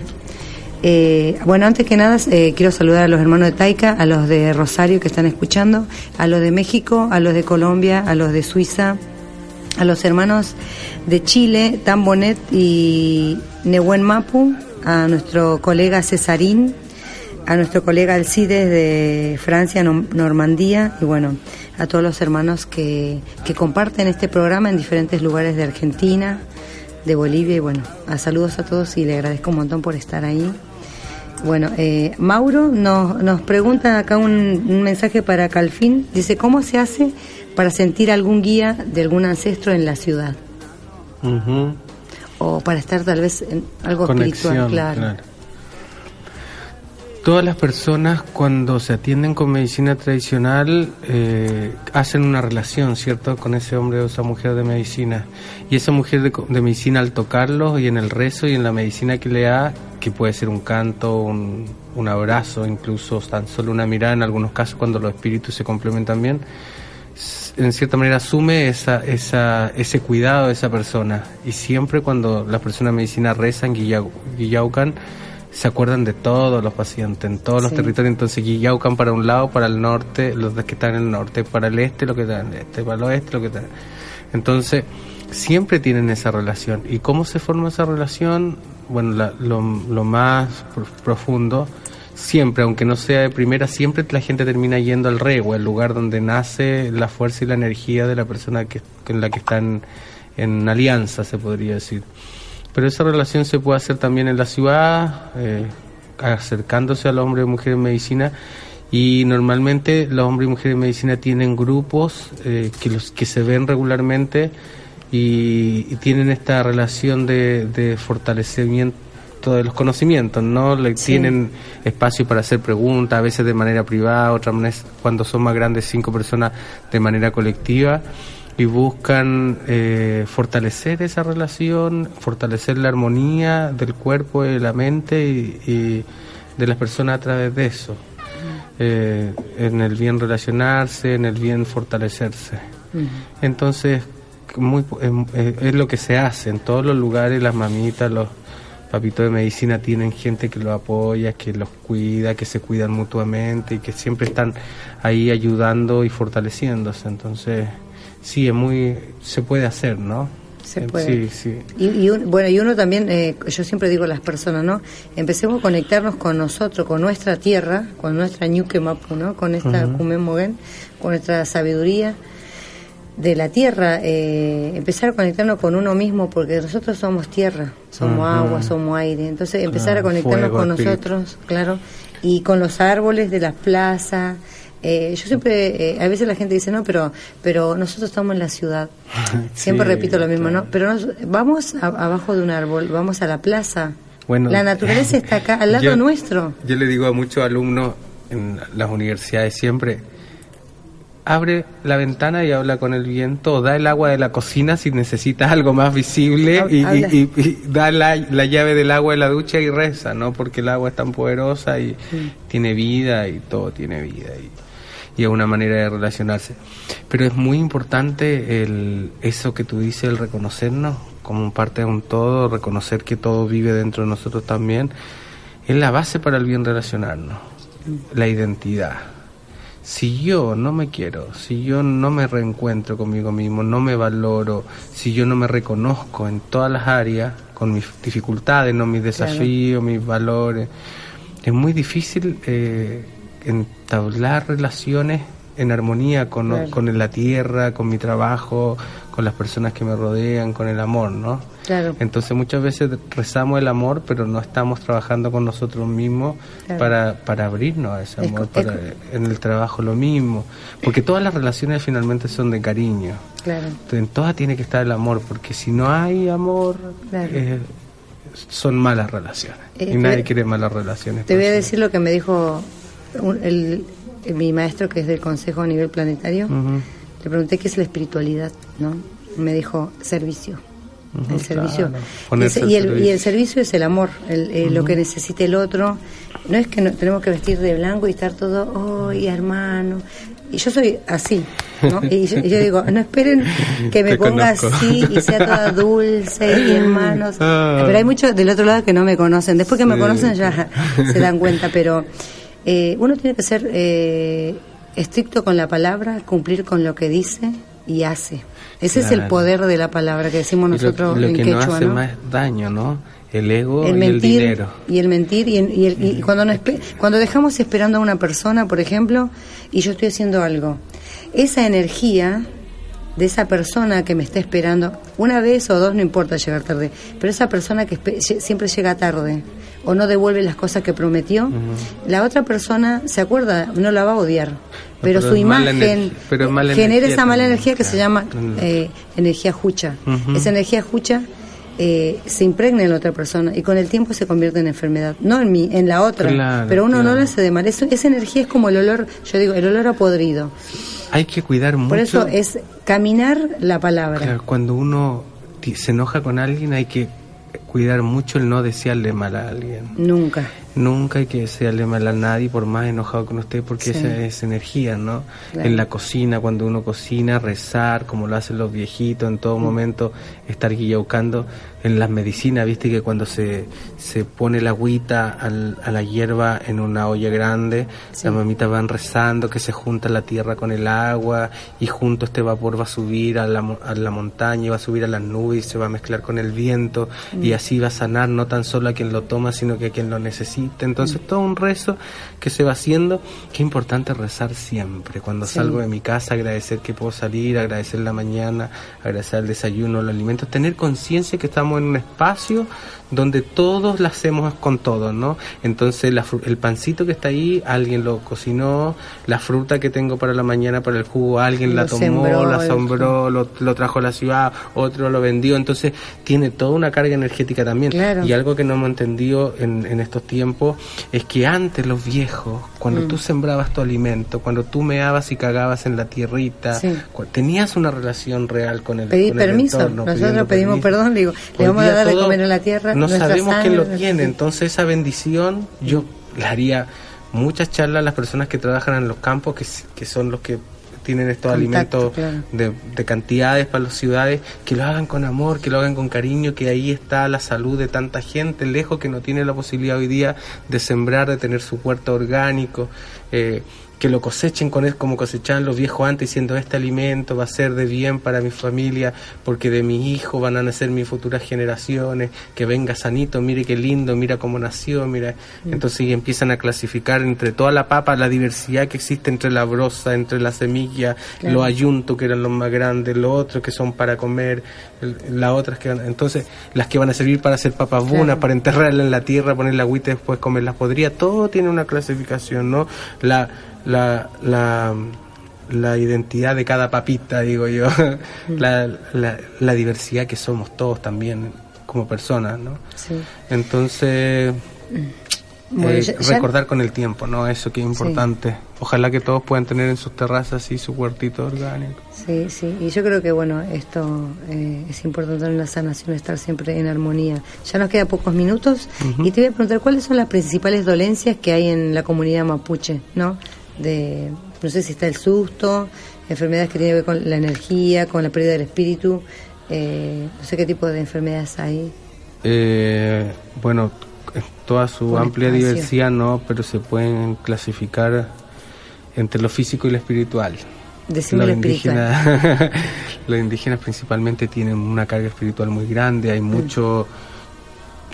B: Eh, bueno, antes que nada, eh, quiero saludar a los hermanos de Taica, a los de Rosario que están escuchando, a los de México, a los de Colombia, a los de Suiza, a los hermanos de Chile, Tambonet y Nehuen Mapu, a nuestro colega Cesarín, a nuestro colega Alcides de Francia, Normandía, y bueno, a todos los hermanos que, que comparten este programa en diferentes lugares de Argentina, de Bolivia, y bueno, a saludos a todos y le agradezco un montón por estar ahí. Bueno, eh, Mauro nos, nos pregunta acá un, un mensaje para Calfín, dice, ¿cómo se hace para sentir algún guía de algún ancestro en la ciudad? O para estar tal vez en algo espiritual, claro.
C: Todas las personas cuando se atienden con medicina tradicional eh, hacen una relación, ¿cierto?, con ese hombre o esa mujer de medicina. Y esa mujer de, de medicina al tocarlos y en el rezo y en la medicina que le da, que puede ser un canto, un, un abrazo, incluso tan solo una mirada en algunos casos cuando los espíritus se complementan bien, en cierta manera asume esa, esa, ese cuidado de esa persona. Y siempre cuando las personas de medicina rezan, guillau- guillaucan, se acuerdan de todos los pacientes, en todos los territorios. Entonces, guillaucan para un lado, para el norte, los que están en el norte, para el este, los que están en el este, para el oeste, los que están. Entonces, siempre tienen esa relación. ¿Y cómo se forma esa relación? Bueno, la- lo, más pro- profundo, siempre, aunque no sea de primera, siempre la gente termina yendo al rego, el lugar donde nace la fuerza y la energía de la persona que, con la que están en alianza, se podría decir. Pero esa relación se puede hacer también en la ciudad, eh, acercándose al hombre y mujer en medicina. Y normalmente los hombres y mujeres en medicina tienen grupos eh, que, los, que se ven regularmente y, y tienen esta relación de, de fortalecimiento de los conocimientos, ¿no? Le
B: Sí.
C: tienen espacio para hacer preguntas, a veces de manera privada, otras veces cuando son más grandes, cinco personas de manera colectiva y buscan eh, fortalecer esa relación, fortalecer la armonía del cuerpo y de la mente y, y de las personas a través de eso, Eh, en el bien relacionarse, en el bien fortalecerse. Entonces, muy, po- em- eh, es lo que se hace en todos los lugares, las mamitas, los papitos de medicina tienen gente que los apoya, que los cuida, que se cuidan mutuamente y que siempre están ahí ayudando y fortaleciéndose. Entonces, sí, es muy, se puede hacer, ¿no?
B: Se
C: Eh,
B: puede.
C: Sí, sí.
B: Y, y un- bueno, y uno también, eh, yo siempre digo a las personas, ¿no? Empecemos a conectarnos con nosotros, con nuestra tierra, con nuestra Ñuque Mapu, ¿no? Con esta
C: Ujú.
B: Kumen Mogen, con nuestra sabiduría de la tierra, eh, empezar a conectarnos con uno mismo, porque nosotros somos tierra, somos agua, somos aire. Entonces, empezar a conectarnos
C: fuego,
B: con
C: espíritu.
B: nosotros, claro, y con los árboles de las plazas. Eh, yo siempre, eh, a veces la gente dice, no, pero, pero nosotros estamos en la ciudad. Siempre
C: Sí,
B: repito lo mismo,
C: claro.
B: ¿no? Pero nos- vamos a- abajo de un árbol, vamos a la plaza.
C: Bueno,
B: la naturaleza está acá, al lado
C: yo-
B: nuestro.
C: Yo le digo a muchos alumnos en las universidades siempre, abre la ventana y habla con el viento, o da el agua de la cocina si necesitas algo más visible y,
B: Habla.
C: y- y- y da la, la llave del agua de la ducha y reza, ¿no? Porque el agua es tan poderosa y tiene vida y todo tiene vida y, y es una manera de relacionarse. Pero es muy importante el, eso que tú dices, el reconocernos como parte de un todo, reconocer que todo vive dentro de nosotros también, es la base para el bien relacionarnos, la identidad. Si yo no me quiero, si yo no me reencuentro conmigo mismo, no me valoro, si yo no me reconozco en todas las áreas, con mis dificultades, no mis desafíos, mis valores, es muy difícil eh, entablar relaciones en armonía con,
B: Claro.
C: con la tierra, con mi trabajo, con las personas que me rodean, con el amor, ¿no?
B: Claro.
C: Entonces muchas veces rezamos el amor, pero no estamos trabajando con nosotros mismos
B: Claro.
C: para, para abrirnos a ese
B: Es
C: amor. para- en el trabajo lo mismo. Porque todas las relaciones finalmente son de cariño.
B: Claro.
C: Entonces, en todas tiene que estar el amor, porque si no hay amor,
B: Claro.
C: eh, son malas relaciones.
B: Eh,
C: y nadie quiere malas relaciones.
B: Te voy a decir lo que me dijo un- el, el- mi maestro, que es del Consejo a nivel planetario.
C: Ujú.
B: Le pregunté qué es la espiritualidad, ¿no? Me dijo servicio. El servicio.
C: claro.
B: Y, ese-
C: al
B: y el, y
C: servicio.
B: el servicio es el amor, el- eh, lo que necesite el otro. No es que no- tenemos que vestir de blanco y estar todo, ¡ay, hermano! Y yo soy así, ¿no? Y yo, y yo digo, no esperen que me
C: Te
B: ponga
C: conozco.
B: así y sea toda dulce y hermanos.
C: Ah.
B: Pero hay muchos del otro lado que no me conocen. Después que me conocen ya se dan cuenta, pero eh, uno tiene que ser eh, estricto con la palabra, cumplir con lo que dice y hace. Ese es el poder de la palabra que decimos
C: lo-
B: nosotros
C: lo,
B: en
C: que
B: quechua,
C: nos hace
B: ¿no?
C: más daño, ¿no? El ego
B: el
C: y el dinero.
B: y el mentir y, el- y el- y cuando no espe- cuando dejamos esperando a una persona por ejemplo y yo estoy haciendo algo esa energía de esa persona que me está esperando una vez o dos no importa llegar tarde pero esa persona que siempre llega tarde o no devuelve las cosas que prometió la otra persona se acuerda no la va a odiar pero,
C: pero
B: su imagen
C: pero
B: genera
C: energía
B: esa mala energía que se llama eh, energía jucha esa energía jucha eh, se impregna en la otra persona y con el tiempo se convierte en enfermedad. No en mí, en la otra.
C: Claro,
B: pero uno no le hace de mal. Eso, esa energía es como el olor, yo digo, el olor a podrido.
C: Hay que cuidar mucho.
B: Por eso es caminar la palabra.
C: Cuando uno se enoja con alguien hay que cuidar mucho el no desearle mal a alguien.
B: Nunca.
C: Nunca hay que desearle mal a nadie por más enojado con usted porque
B: Sí.
C: esa es energía, ¿no?
B: Claro.
C: En la cocina, cuando uno cocina, rezar, como lo hacen los viejitos, en todo
B: Mm.
C: momento estar guillaucando. En las medicinas, viste que cuando se, se pone la agüita al- a la hierba en una olla grande,
B: Sí.
C: las mamitas van rezando que se junta la tierra con el agua y junto este vapor va a subir a la, a la montaña, y va a subir a las nubes y se va a mezclar con el viento
B: Mm.
C: y así va a sanar no tan solo a quien lo toma, sino que a quien lo necesita. Entonces, todo un rezo que se va haciendo. Qué importante rezar siempre. Cuando
B: Sí.
C: salgo de mi casa, agradecer que puedo salir, agradecer la mañana, agradecer el desayuno, los alimentos, tener conciencia que estamos en un espacio donde todos la hacemos con todos, ¿no? Entonces, la el pancito que está ahí, alguien lo cocinó, la fruta que tengo para la mañana, para el jugo, alguien la tomó,
B: sembró,
C: la
B: el-
C: sombró, lo, lo trajo a la ciudad, otro lo vendió, entonces tiene toda una carga energética también.
B: Claro.
C: Y algo que no hemos entendido en, en estos tiempos es que antes los viejos, cuando
B: Mm.
C: tú sembrabas tu alimento, cuando tú meabas y cagabas en la tierrita,
B: Sí.
C: tenías una relación real con el,
B: Pedí
C: con el
B: permiso.
C: entorno,
B: Nosotros pedimos
C: permiso.
B: perdón, digo, le vamos a dar de comer a la tierra.
C: No sabemos quién lo tiene, entonces esa bendición yo le haría muchas charlas a las personas que trabajan en los campos, que, que son los que tienen estos
B: Contacto,
C: alimentos
B: claro.
C: de, de cantidades para las ciudades, que lo hagan con amor, que lo hagan con cariño, que ahí está la salud de tanta gente lejos que no tiene la posibilidad hoy día de sembrar, de tener su huerto orgánico, eh, que lo cosechen con él como cosechaban los viejos antes, diciendo este alimento va a ser de bien para mi familia, porque de mi hijo van a nacer mis futuras generaciones, que venga sanito, mire qué lindo, mira cómo nació, mira. Entonces y empiezan a clasificar entre toda la papa la diversidad que existe entre la brosa, entre la semilla,
B: Claro.
C: los ayuntos que eran los más grandes, los otros que son para comer, las otras que van, entonces las que van a servir para hacer papas buenas,
B: Claro.
C: para enterrarla en la tierra, poner la agüita y después comerlas podría, todo tiene una clasificación, ¿no? La, la, la, la identidad de cada papita, digo yo, la, la, diversidad que somos todos también como personas, ¿no?
B: Sí.
C: Entonces,
B: Bueno,
C: eh,
B: ya- ya-
C: recordar con el tiempo, ¿no? Eso que es importante. Ojalá que todos puedan tener en sus terrazas y su huertito orgánico.
B: Sí, sí, y yo creo que bueno, esto eh, es importante en la sanación, estar siempre en armonía. Ya nos quedan pocos minutos y te voy a preguntar cuáles son las principales dolencias que hay en la comunidad mapuche, ¿no? De, no sé si está el susto, enfermedades que tienen que ver con la energía, con la pérdida del espíritu, eh, no sé qué tipo de enfermedades hay.
C: Eh, bueno, en toda su
B: Por
C: amplia
B: espacio.
C: diversidad, ¿no? Pero se pueden clasificar entre lo físico y lo espiritual.
B: Decime
C: los
B: lo
C: indígenas, los indígenas principalmente tienen una carga espiritual muy grande,
B: Mm.
C: hay mucho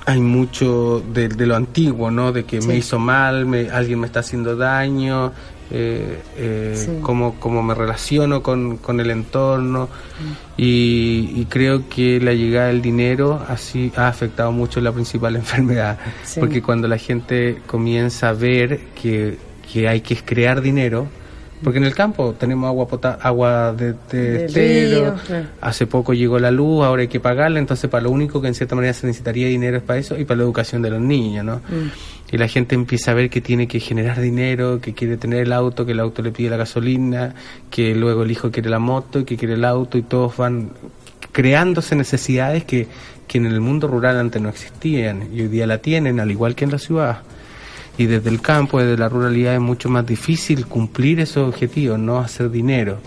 C: hay mucho de, de lo antiguo, ¿no? De que me hizo mal, me- alguien me está haciendo daño, eh, eh,
B: Sí.
C: cómo, cómo me relaciono con, con el entorno y, y creo que la llegada del dinero así ha afectado mucho la principal enfermedad,
B: Sí.
C: porque cuando la gente comienza a ver que, que hay que crear dinero, porque en el campo tenemos agua pota- agua de, estero,
B: río,
C: hace poco llegó la luz, ahora hay que pagarla, entonces para lo único que en cierta manera se necesitaría dinero es para eso y para la educación de los niños, ¿no?
B: Mm.
C: Y la gente empieza a ver que tiene que generar dinero, que quiere tener el auto, que el auto le pide la gasolina, que luego el hijo quiere la moto y que quiere el auto y todos van creándose necesidades que, que en el mundo rural antes no existían y hoy día la tienen, al igual que en la ciudad. Y desde el campo, desde la ruralidad es mucho más difícil cumplir esos objetivos, no hacer dinero.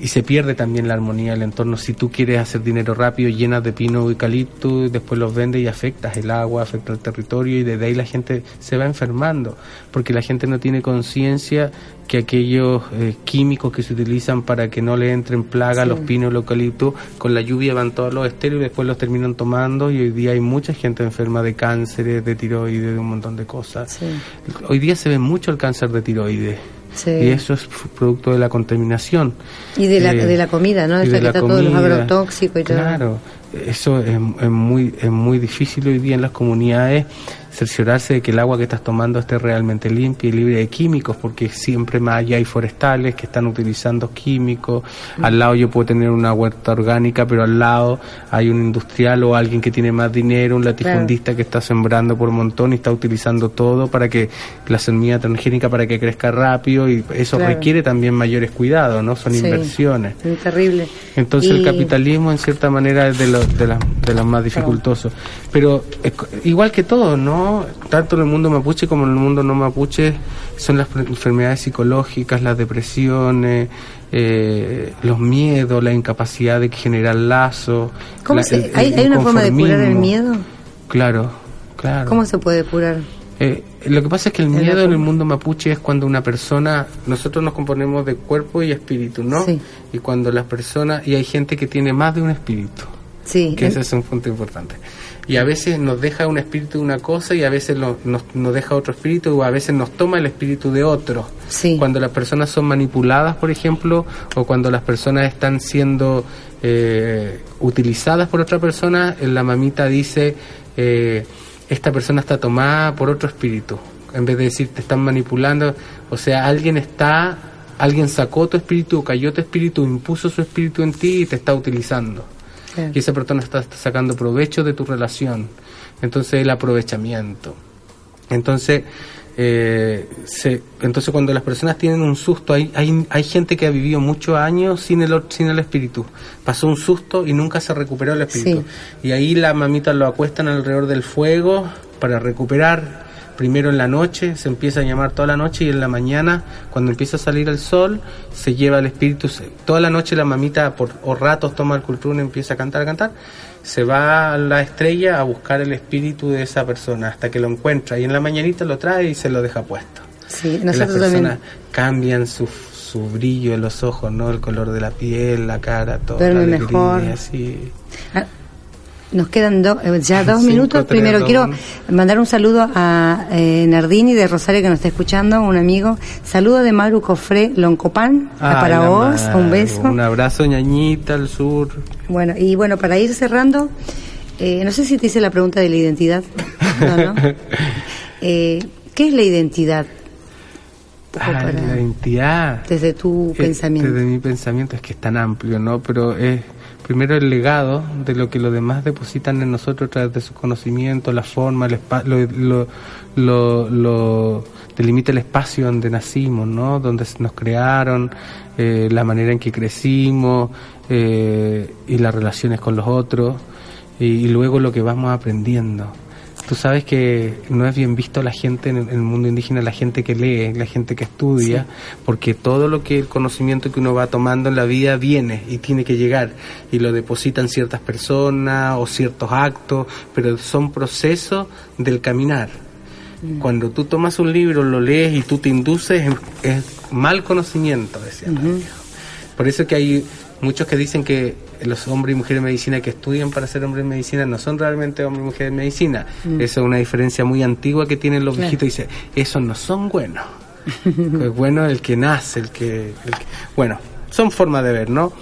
C: Y se pierde también la armonía del entorno. Si tú quieres hacer dinero rápido, llenas de pino o eucalipto, y después los vendes y afectas el agua, afecta el territorio y desde ahí la gente se va enfermando, porque la gente no tiene conciencia que aquellos eh, químicos que se utilizan para que no le entren plaga a
B: Sí.
C: los pinos o el eucalipto, con la lluvia van todos los estéreos y después los terminan tomando y hoy día hay mucha gente enferma de cánceres, de tiroides, de un montón de cosas.
B: Sí.
C: Hoy día se ve mucho el cáncer de tiroides.
B: Sí.
C: Y eso es producto de la contaminación.
B: Y de la,
C: Eh,
B: de la comida, ¿no? Esta
C: de
B: que
C: la
B: está todos los
C: comida.
B: agrotóxicos y todo.
C: Claro, eso es, es muy es muy difícil hoy día en las comunidades cerciorarse de que el agua que estás tomando esté realmente limpia y libre de químicos, porque siempre más allá hay forestales que están utilizando químicos. Al lado yo puedo tener una huerta orgánica, pero al lado hay un industrial o alguien que tiene más dinero, un latifundista que está sembrando por montón y está utilizando todo para que la semilla transgénica para que crezca rápido y eso
B: Claro.
C: requiere también mayores cuidados, ¿no? Son
B: Sí.
C: inversiones.
B: Es terrible.
C: Entonces
B: Y-
C: el capitalismo en cierta manera es de los de, la- de los más dificultosos. Pero igual que todo, ¿no? Tanto en el mundo mapuche como en el mundo no mapuche son las enfermedades psicológicas, las depresiones, eh, los miedos, la incapacidad de generar lazos.
B: ¿Cómo
C: la-
B: se-
C: el- el
B: hay, una forma de curar el miedo?
C: Claro, claro.
B: ¿Cómo se puede curar?
C: Eh, lo que pasa es que el miedo en el mundo mapuche es cuando una persona, nosotros nos componemos de cuerpo y espíritu, ¿no?
B: Sí.
C: Y cuando las personas, y hay gente que tiene más de un espíritu,
B: Sí.
C: que ese es un punto importante. Y a veces nos deja un espíritu de una cosa y a veces lo- nos, nos deja otro espíritu o a veces nos toma el espíritu de otro.
B: Sí.
C: Cuando las personas son manipuladas, por ejemplo, o cuando las personas están siendo eh, utilizadas por otra persona, eh, la mamita dice, eh, esta persona está tomada por otro espíritu. En vez de decir, te están manipulando, o sea, alguien está, alguien sacó tu espíritu, cayó tu espíritu, impuso su espíritu en ti y te está utilizando Y esa persona está, está sacando provecho de tu relación. Entonces el aprovechamiento. Entonces, eh, se, entonces cuando las personas tienen un susto, hay, hay, hay gente que ha vivido muchos años sin el, sin el espíritu. Pasó un susto y nunca se recuperó el espíritu. Y ahí la mamita lo acuestan alrededor del fuego para recuperar. Primero en la noche, se empieza a llamar toda la noche y en la mañana, cuando empieza a salir el sol, se lleva el espíritu. toda la noche la mamita por o ratos toma el cultrún y empieza a cantar, a cantar. Se va a la estrella a buscar el espíritu de esa persona hasta que lo encuentra y en la mañanita lo trae y se lo deja puesto.
B: Sí,
C: Y las personas
B: también.
C: cambian su, su brillo en los ojos, ¿no? El color de la piel, la cara, todo.
B: Duerme mejor. Ah, Nos quedan do- eh, ya dos
C: Cinco,
B: minutos.
C: tres,
B: Primero
C: dos,
B: quiero
C: uno.
B: mandar un saludo a eh, Nardini de Rosario que nos está escuchando, un amigo. Saludo de Maru Cofré Loncopán
C: Ay,
B: para vos,
C: Maru,
B: un beso.
C: Un abrazo, ñañita, al sur.
B: Bueno, y bueno, para ir cerrando, eh, no sé si te hice la pregunta de la identidad. No, ¿no? Eh, ¿Qué es la identidad?
C: Ay,
B: para-
C: la identidad.
B: desde tu
C: Eh,
B: pensamiento.
C: Desde mi pensamiento es que es tan amplio, ¿no? Pero es, primero el legado de lo que los demás depositan en nosotros a través de su conocimiento, la forma, el espa- lo, lo, lo, delimita el espacio donde nacimos, ¿no? Donde nos crearon, eh, la manera en que crecimos eh, y las relaciones con los otros y luego lo que vamos aprendiendo. Tú sabes que no es bien visto la gente en el, en el mundo indígena, la gente que lee, la gente que estudia, porque todo lo que el conocimiento que uno va tomando en la vida viene y tiene que llegar y lo depositan ciertas personas o ciertos actos, pero son procesos del caminar. Cuando tú tomas un libro, lo lees y tú te induces, es, mal conocimiento, decía. Por eso que hay muchos que dicen que los hombres y mujeres de medicina que estudian para ser hombres de medicina no son realmente hombres y mujeres de medicina. Esa es una diferencia muy antigua que tienen los
B: Claro.
C: viejitos. Dice, esos no son buenos. es bueno el que nace, el que, el que- Bueno, son formas de ver, ¿no?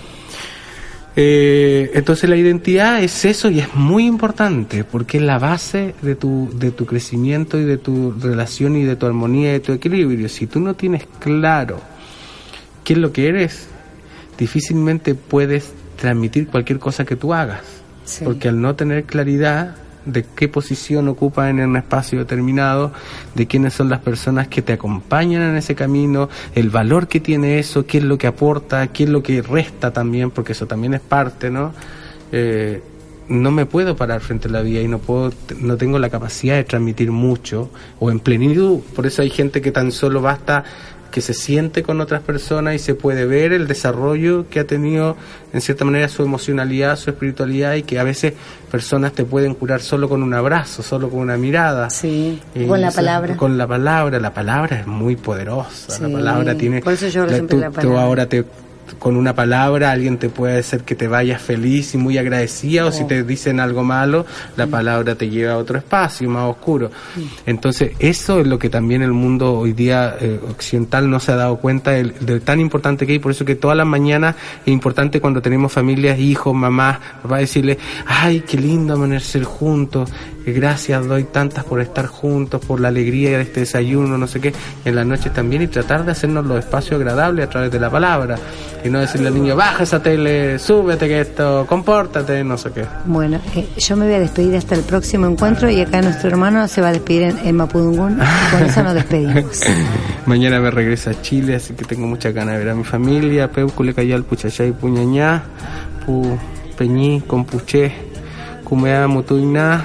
C: Eh, entonces la identidad es eso y es muy importante porque es la base de tu, de tu crecimiento y de tu relación y de tu armonía y de tu equilibrio. Si tú no tienes claro qué es lo que eres, difícilmente puedes transmitir cualquier cosa que tú hagas.
B: Sí.
C: Porque al no tener claridad de qué posición ocupa en un espacio determinado, de quiénes son las personas que te acompañan en ese camino, el valor que tiene eso, qué es lo que aporta, qué es lo que resta también, porque eso también es parte, ¿no? Eh, no me puedo parar frente a la vida y no puedo, no tengo la capacidad de transmitir mucho o en plenitud. Por eso hay gente que tan solo basta que se siente con otras personas y se puede ver el desarrollo que ha tenido en cierta manera su emocionalidad, su espiritualidad y que a veces personas te pueden curar solo con un abrazo, solo con una mirada.
B: Sí,
C: Y
B: con la
C: eso-
B: palabra.
C: Con la palabra, la palabra es muy poderosa, la palabra tiene...
B: por eso yo
C: la-
B: siempre
C: tú,
B: la
C: tú
B: palabra.
C: ahora te con una palabra alguien te puede hacer que te vayas feliz y muy agradecida o si te dicen algo malo la palabra te lleva a otro espacio más oscuro. Entonces eso es lo que también el mundo hoy día eh, occidental no se ha dado cuenta de, de tan importante que hay. Por eso que todas las mañanas es importante cuando tenemos familias hijos mamás papá decirle ay qué lindo amanecer juntos gracias doy tantas por estar juntos por la alegría de este desayuno no sé qué en las noches también y tratar de hacernos los espacios agradables a través de la palabra y no decirle al niño baja esa tele súbete que esto compórtate no sé qué
B: Bueno, eh, yo me voy a despedir hasta el próximo encuentro y acá nuestro hermano se va a despedir en, en Mapudungún. y Con eso nos despedimos.
C: Mañana me regreso a Chile, así que tengo muchas ganas de ver a mi familia. Peucule Cayal, Puchayay, Puñañá, Pu, Peñí, Compuché, Cumea, Mutuiná,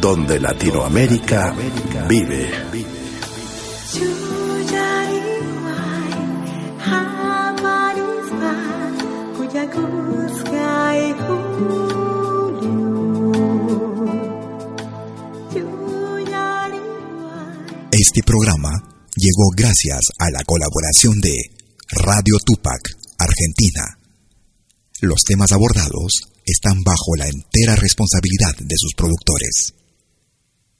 A: donde Latinoamérica vive.
E: Este programa llegó gracias a la colaboración de Radio Tupac, Argentina. Los temas abordados están bajo la entera responsabilidad de sus productores.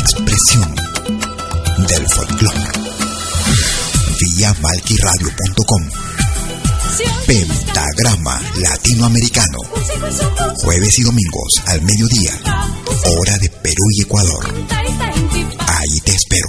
E: expresión del folclore. Vía malquiradio.com Pentagrama Latinoamericano. Jueves y domingos al mediodía. Hora de Perú y Ecuador. Ahí te espero.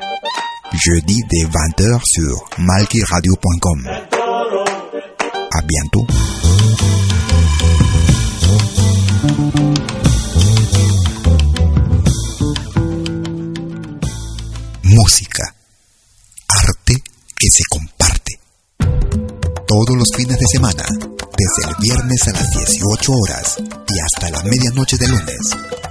E: jeudi dès 20h sur malkiradio.com. À bientôt. Música, arte que se comparte. Todos los fines de semana, desde el viernes a las 18 horas y hasta la medianoche de lunes.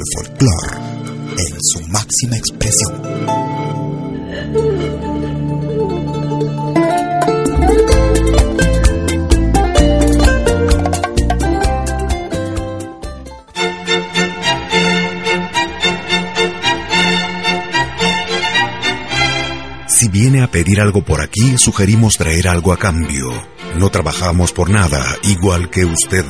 E: El folclore en su máxima expresión.
F: Si viene a pedir algo por aquí, sugerimos traer algo a cambio. No trabajamos por nada, igual que usted.